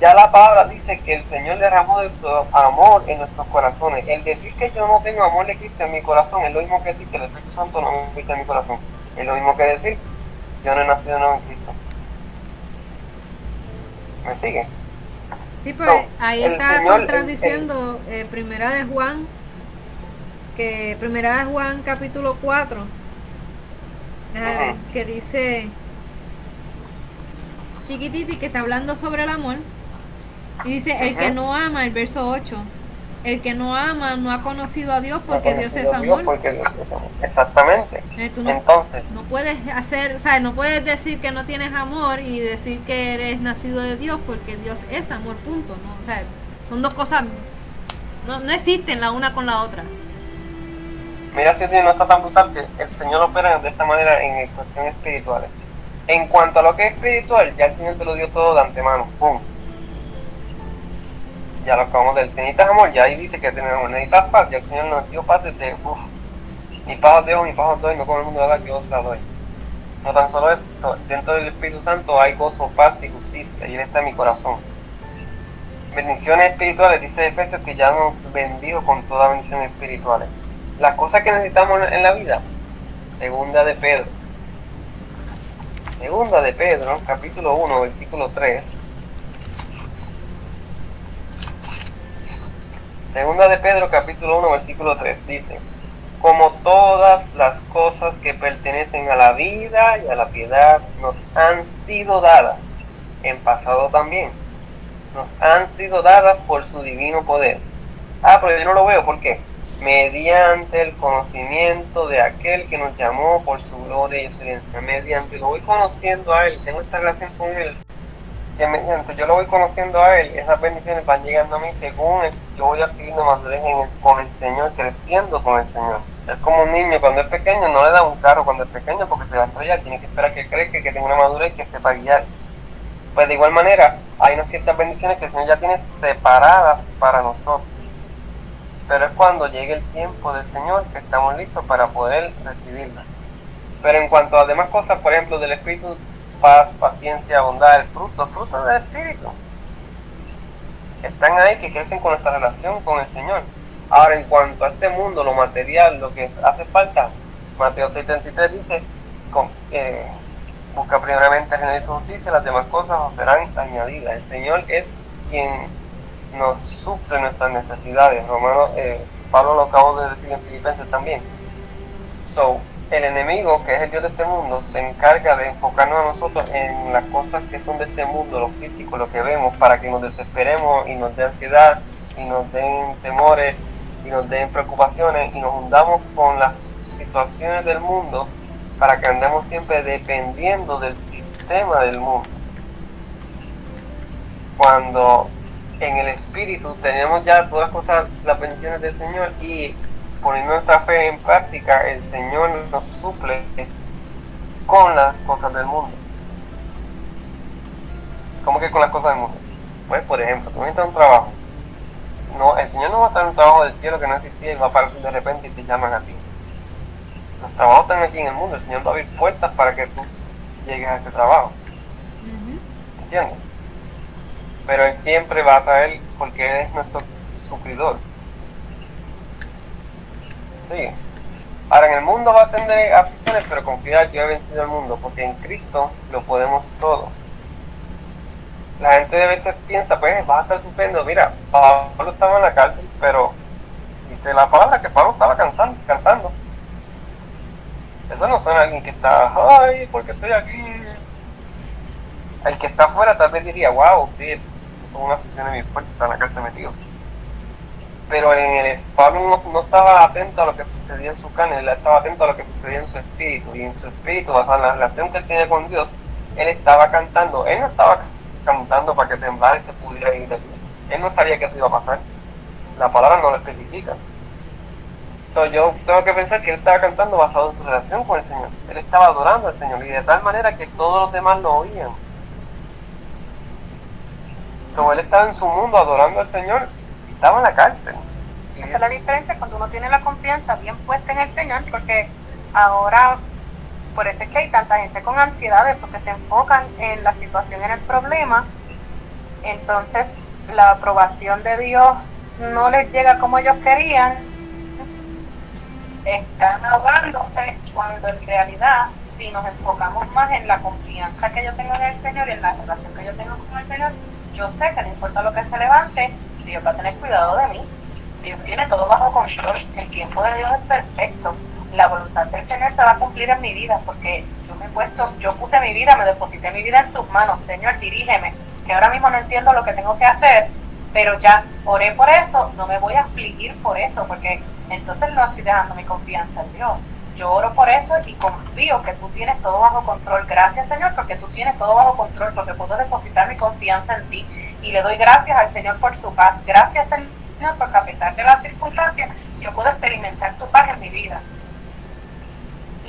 Speaker 3: Ya la palabra dice que el Señor derramó de su amor en nuestros corazones. El decir que yo no tengo amor de Cristo en mi corazón es lo mismo que decir que el Espíritu Santo no me en mi corazón. Es lo mismo que decir yo no he nacido en Cristo. ¿Me sigue?
Speaker 4: Sí, pues
Speaker 3: No,
Speaker 4: ahí está
Speaker 3: Señor,
Speaker 4: contradiciendo eh, Primera de Juan, que Primera de Juan capítulo 4, déjame
Speaker 3: Ajá.
Speaker 4: ver, que dice chiquititi que está hablando sobre el amor y dice el que no ama, el verso 8, el que no ama no ha conocido a Dios porque
Speaker 3: No
Speaker 4: Dios es
Speaker 3: Dios
Speaker 4: amor.
Speaker 3: Porque Dios es amor. Exactamente.
Speaker 4: Eh, no,
Speaker 3: Entonces,
Speaker 4: no puedes hacer, o sea, no puedes decir que no tienes amor y decir que eres nacido de Dios porque Dios es amor, punto, ¿no? O sea, son dos cosas, no, no existen la una con la otra.
Speaker 3: Mira si no está tan brutal que el Señor opera de esta manera en cuestiones espirituales. En cuanto a lo que es espiritual, ya el Señor te lo dio todo de antemano. ¡Pum! Ya lo acabamos de decir. Necesitas amor, ya ahí dice que tenemos. Necesitas paz, ya el Señor nos dio paz desde. Uf, mi paz os dejo, mi paz doy, no como el mundo haga que yo os la doy. No tan solo esto, dentro del Espíritu Santo hay gozo, paz y justicia, y Él está en mi corazón. Bendiciones espirituales, dice Efesios que ya nos bendijo con todas bendiciones espirituales. Las cosas que necesitamos en la vida, segunda de Pedro. Segunda de Pedro, capítulo 1, versículo 3. Segunda de Pedro, capítulo 1, versículo 3, dice, como todas las cosas que pertenecen a la vida y a la piedad nos han sido dadas, en pasado también, nos han sido dadas por su divino poder. Ah, pero yo no lo veo, ¿por qué? Mediante el conocimiento de aquel que nos llamó por su gloria y excelencia, mediante lo voy conociendo a él, tengo esta relación con él, que mediante yo lo voy conociendo a él, esas bendiciones van llegando a mí según yo voy adquiriendo madurez en el- con el Señor, creciendo con el Señor. Es como un niño cuando es pequeño, no le da un carro cuando es pequeño porque se va a estrellar, tiene que esperar que crezca, que tenga una madurez y que sepa guiar. Pues de igual manera, hay unas ciertas bendiciones que el Señor ya tiene separadas para nosotros. Pero es cuando llegue el tiempo del Señor que estamos listos para poder recibirlas. Pero en cuanto a demás cosas, por ejemplo, del Espíritu, paz, paciencia, bondad, el fruto, fruto del Espíritu. Están ahí que crecen con nuestra relación con el Señor. Ahora, en cuanto a este mundo, lo material, lo que hace falta, Mateo 6:33 dice, eh, busca primeramente el su justicia, las demás cosas os serán añadidas. El Señor es quien nos suple nuestras necesidades. Romano, eh, Pablo lo acabo de decir en Filipenses también. So, el enemigo, que es el Dios de este mundo, se encarga de enfocarnos a nosotros en las cosas que son de este mundo, lo físico, lo que vemos, para que nos desesperemos y nos dé ansiedad y nos den temores y nos den preocupaciones y nos hundamos con las situaciones del mundo para que andemos siempre dependiendo del sistema del mundo. Cuando en el espíritu tenemos ya todas las cosas, las bendiciones del Señor y poniendo nuestra fe en práctica, el Señor nos suple con las cosas del mundo. ¿Cómo que con las cosas del mundo? Pues, por ejemplo, tú necesitas un trabajo. No, el Señor no va a estar un trabajo del cielo que no existía y va a aparecer de repente y te llaman a ti. Los trabajos están aquí en el mundo. El Señor va a abrir puertas para que tú llegues a ese trabajo. ¿Entiendes? Pero Él siempre va a traer porque Él es nuestro suplidor. Sí. Ahora en el mundo va a tener aflicciones, pero confiar yo he vencido el mundo, porque en Cristo lo podemos todo. La gente de veces piensa, pues vas a estar sufriendo. Mira, Pablo estaba en la cárcel, pero dice la palabra que Pablo estaba cansando, cantando. Eso no suena a alguien que está, ay, porque estoy aquí. El que está afuera tal vez diría, wow, sí, son unas aflicciones muy fuertes, está en la cárcel metido pero en el Pablo no, estaba atento a lo que sucedía en su carne, él estaba atento a lo que sucedía en su espíritu, y en su espíritu, basado en la relación que él tiene con Dios, él estaba cantando, él no estaba cantando para que temblara y se pudiera ir de pie, él no sabía que eso iba a pasar, la palabra no lo especifica. So, yo tengo que pensar que él estaba cantando basado en su relación con el Señor, él estaba adorando al Señor, y de tal manera que todos los demás lo oían. So, él estaba en su mundo adorando al Señor estaba en la cárcel.
Speaker 2: Esa es la diferencia cuando uno tiene la confianza bien puesta en el Señor, porque ahora, por eso es que hay tanta gente con ansiedades, porque se enfocan en la situación, en el problema, entonces la aprobación de Dios no les llega como ellos querían, están ahogándose cuando en realidad si nos enfocamos más en la confianza que yo tengo en el Señor y en la relación que yo tengo con el Señor, yo sé que no importa lo que se levante, Dios va a tener cuidado de mí. Dios tiene todo bajo control. El tiempo de Dios es perfecto. La voluntad del Señor se va a cumplir en mi vida porque yo me he puesto, yo puse mi vida, me deposité mi vida en sus manos. Señor, dirígeme. Que ahora mismo no entiendo lo que tengo que hacer, pero ya oré por eso, no me voy a afligir por eso, porque entonces no estoy dejando mi confianza en Dios. Yo oro por eso y confío que tú tienes todo bajo control. Gracias, Señor, porque tú tienes todo bajo control, porque puedo depositar mi confianza en ti y le doy gracias al Señor por su paz. Gracias, Señor, porque a pesar de las circunstancias, yo puedo experimentar tu paz en mi vida.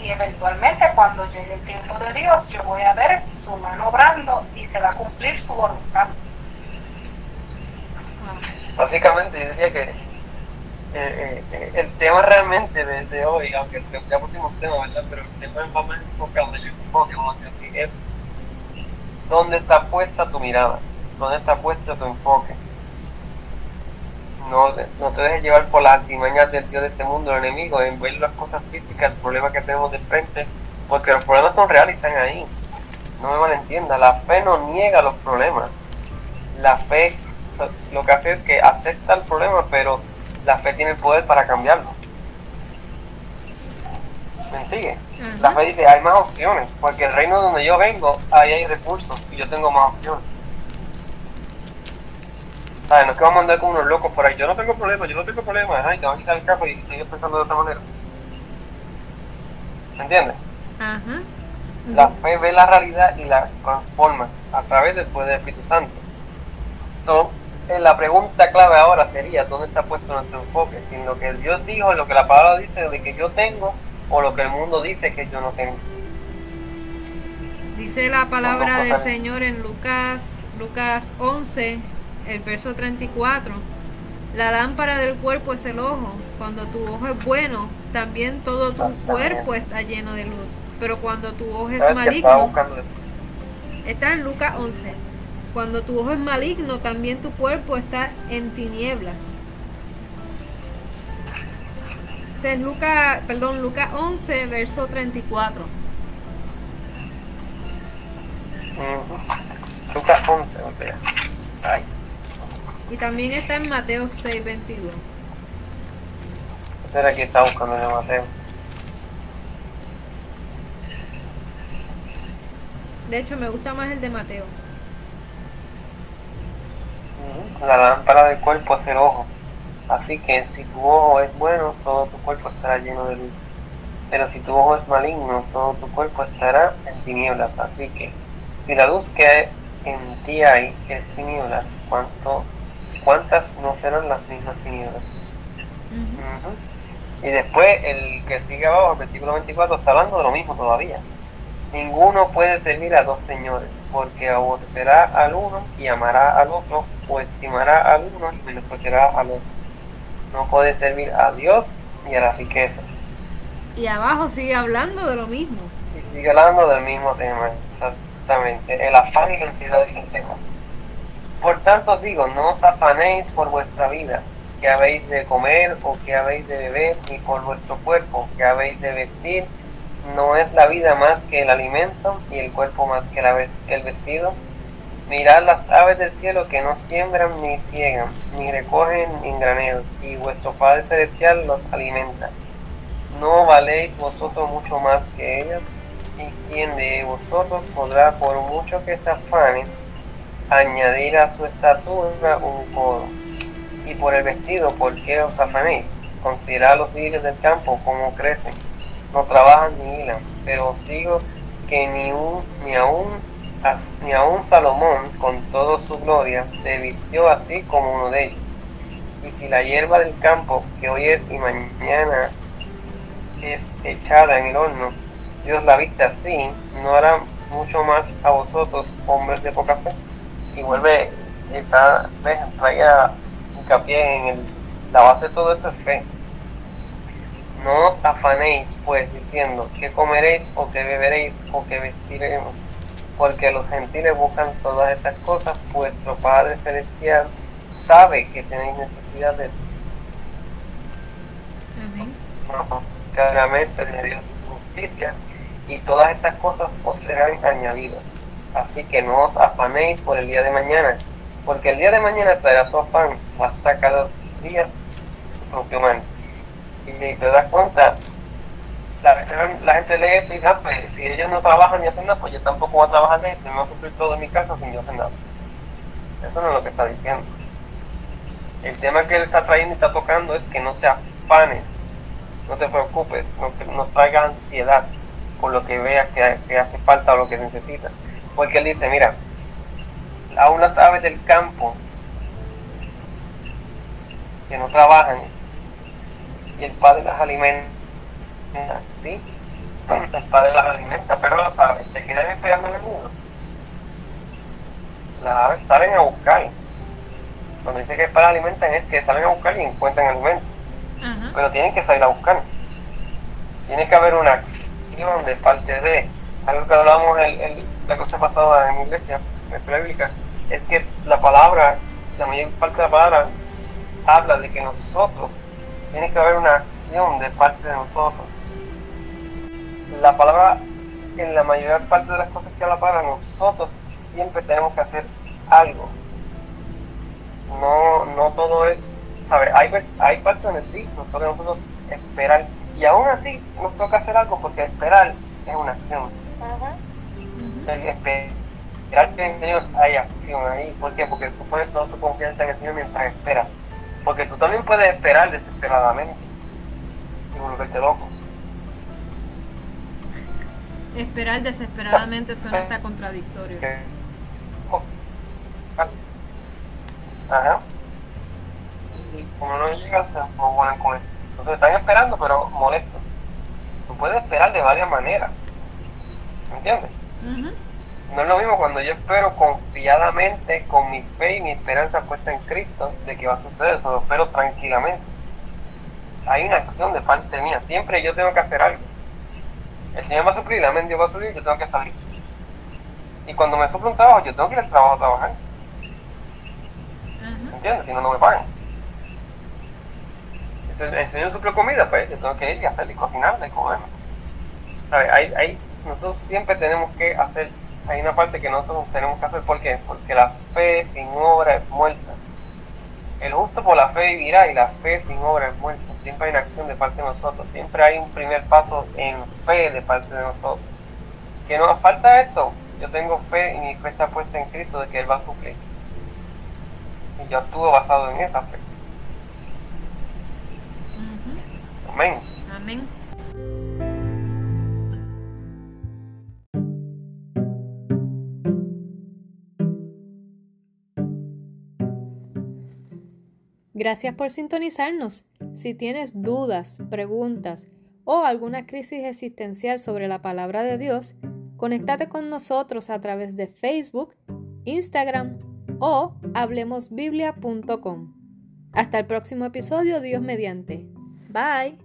Speaker 2: Y eventualmente, cuando llegue el tiempo de Dios, yo voy a ver su mano obrando y se va a cumplir su voluntad.
Speaker 3: Básicamente, yo diría que eh, eh, el tema realmente de, hoy, aunque ya pusimos tema, ¿verdad? Pero el tema va más enfocado, yo enfoque, es dónde está puesta tu mirada dónde está puesto tu enfoque. No, no te dejes llevar por las artimañas del Dios de este mundo, el enemigo, en ver las cosas físicas, el problema que tenemos de frente, porque los problemas son reales y están ahí. No me malentienda, la fe no niega los problemas. La fe lo que hace es que acepta el problema, pero la fe tiene el poder para cambiarlo. ¿Me sigue? La fe dice, hay más opciones, porque el reino donde yo vengo, ahí hay recursos y yo tengo más opciones. ¿Sabes? No es que vamos a andar como unos locos por ahí. Yo no tengo problema, yo no tengo problema. Ay, te vas a quitar el café y sigues pensando de esa manera. ¿Me entiendes? Ajá. La fe ve la realidad y la transforma a través del poder del Espíritu Santo. So, eh, la pregunta clave ahora sería, ¿dónde está puesto nuestro enfoque? Si en lo que Dios dijo, en lo que la palabra dice de que yo tengo, o lo que el mundo dice que yo no tengo.
Speaker 4: Dice la palabra del Señor en Lucas, Lucas 11, el verso 34, la lámpara del cuerpo es el ojo. Cuando tu ojo es bueno, también todo tu cuerpo está lleno de luz. Pero cuando tu ojo es
Speaker 3: ¿Sabes que estaba
Speaker 4: maligno, está en Lucas 11. Cuando tu ojo es maligno, también tu cuerpo está en tinieblas. Ese es Lucas, perdón, Lucas 11, verso 34.
Speaker 3: Ujú. Lucas 11, o sea. Ay,
Speaker 4: Y también está en Mateo 6, 22.
Speaker 3: espera que está buscando el Mateo.
Speaker 4: De hecho, me gusta más el de Mateo.
Speaker 3: La lámpara del cuerpo es el ojo. Así que si tu ojo es bueno, todo tu cuerpo estará lleno de luz. Pero si tu ojo es maligno, todo tu cuerpo estará en tinieblas. Así que si la luz que en ti hay es tinieblas, ¿cuánto, ¿cuántas no serán las mismas tinieblas? Y después el que sigue abajo, el versículo 24, está hablando de lo mismo todavía. Ninguno puede servir a dos señores, porque aborrecerá al uno y amará al otro, o estimará al uno y menospreciará al otro. No puede servir a Dios ni a las riquezas.
Speaker 4: Y abajo sigue hablando de lo mismo.
Speaker 3: Y sigue hablando del mismo tema, exactamente, el afán y la ansiedad del tema. Por tanto os digo, no os afanéis por vuestra vida, que habéis de comer o que habéis de beber, ni por vuestro cuerpo, que habéis de vestir. No es la vida más que el alimento y el cuerpo más que, el vestido. Mirad las aves del cielo que no siembran ni ciegan, ni recogen en graneros, y vuestro Padre Celestial los alimenta. ¿No valéis vosotros mucho más que ellas? ¿Y quién de vosotros podrá, por mucho que se afane, añadir a su estatura un codo? Y por el vestido, ¿por qué os afanéis? Considerad los lirios del campo, cómo crecen. No trabajan ni hilan, pero os digo que ni, un, ni aún ni aún Salomón, con toda su gloria, se vistió así como uno de ellos. Y si la hierba del campo, que hoy es y mañana es echada en el horno, Dios la viste así, no hará mucho más a vosotros, hombres de poca fe. Y vuelve, está, ves, traiga hincapié en el, la base de todo esto es fe. No os afanéis, pues, diciendo que comeréis o que beberéis o que vestiremos, porque los gentiles buscan todas estas cosas, vuestro Padre Celestial sabe que tenéis necesidad de claramente de Dios su justicia, y todas estas cosas os serán añadidas. Así que no os afanéis por el día de mañana, porque el día de mañana traerá su afán, basta cada día su propio mal. Y te das cuenta, la, la gente lee esto y dice, "Ah, pues, si ellos no trabajan ni hacen nada, pues yo tampoco voy a trabajar ni se me va a sufrir todo en mi casa sin yo hacer nada. Eso no es lo que está diciendo. El tema que él está trayendo y está tocando es que no te afanes, no te preocupes, no, no traigas ansiedad por lo que veas que, que hace falta o lo que necesitas. Porque él dice, mira, aún las aves del campo que no trabajan y el Padre las alimenta, ¿sí? El Padre las alimenta, pero las aves se quedan esperando en el mundo. Las aves salen a buscar. Cuando dice que el Padre alimentan es que salen a buscar y encuentran alimento
Speaker 4: Ajá.
Speaker 3: pero tienen que salir a buscar. Tiene que haber una acción de parte de, algo que hablamos el, el- la cosa pasada en iglesia, en la bíblica, es que la palabra, la mayor parte de la palabra, habla de que nosotros, tiene que haber una acción de parte de nosotros. La palabra, en la mayor parte de las cosas que habla la palabra, nosotros siempre tenemos que hacer algo. No, no todo es ¿sabes? Hay, hay partes donde sí, nos toca a nosotros esperar. Y aún así nos toca hacer algo porque esperar es una acción. Esperar que Dios hay acción ahí. ¿Por qué? Porque tú pones toda tu confianza en el Señor mientras esperas. Porque tú también puedes esperar desesperadamente y volverte loco.
Speaker 4: Esperar desesperadamente suena hasta contradictorio.
Speaker 3: Ajá. Y como no llegas, se enfocan con eso. Entonces están esperando, pero molestos. Tú puedes esperar de varias maneras. ¿Me entiendes? No es lo mismo cuando yo espero confiadamente, con mi fe y mi esperanza puesta en Cristo, de que va a suceder, eso lo espero tranquilamente. hay una acción de parte mía. Siempre yo tengo que hacer algo. El Señor va a suplir, la mente va a subir, yo tengo que salir. Y cuando me suple un trabajo, yo tengo que ir al trabajo a trabajar. ¿Entiendes? Si no, no me pagan. El Señor suple comida, pues yo tengo que ir y hacerle y cocinarle y comerme. Hay, hay, nosotros siempre tenemos que hacer, hay una parte que nosotros tenemos que hacer, ¿por qué? Porque la fe sin obra es muerta. El justo por la fe vivirá y la fe sin obra es muerta. Siempre hay una acción de parte de nosotros, siempre hay un primer paso en fe de parte de nosotros. ¿Que nos falta esto? Yo tengo fe y mi fe está puesta en Cristo de que Él va a suplir. Y yo actúo basado en esa fe. Amén.
Speaker 4: Amén.
Speaker 1: Gracias por sintonizarnos. Si tienes dudas, preguntas o alguna crisis existencial sobre la palabra de Dios, conéctate con nosotros a través de Facebook, Instagram o hablemosbiblia.com. Hasta el próximo episodio, Dios mediante. Bye.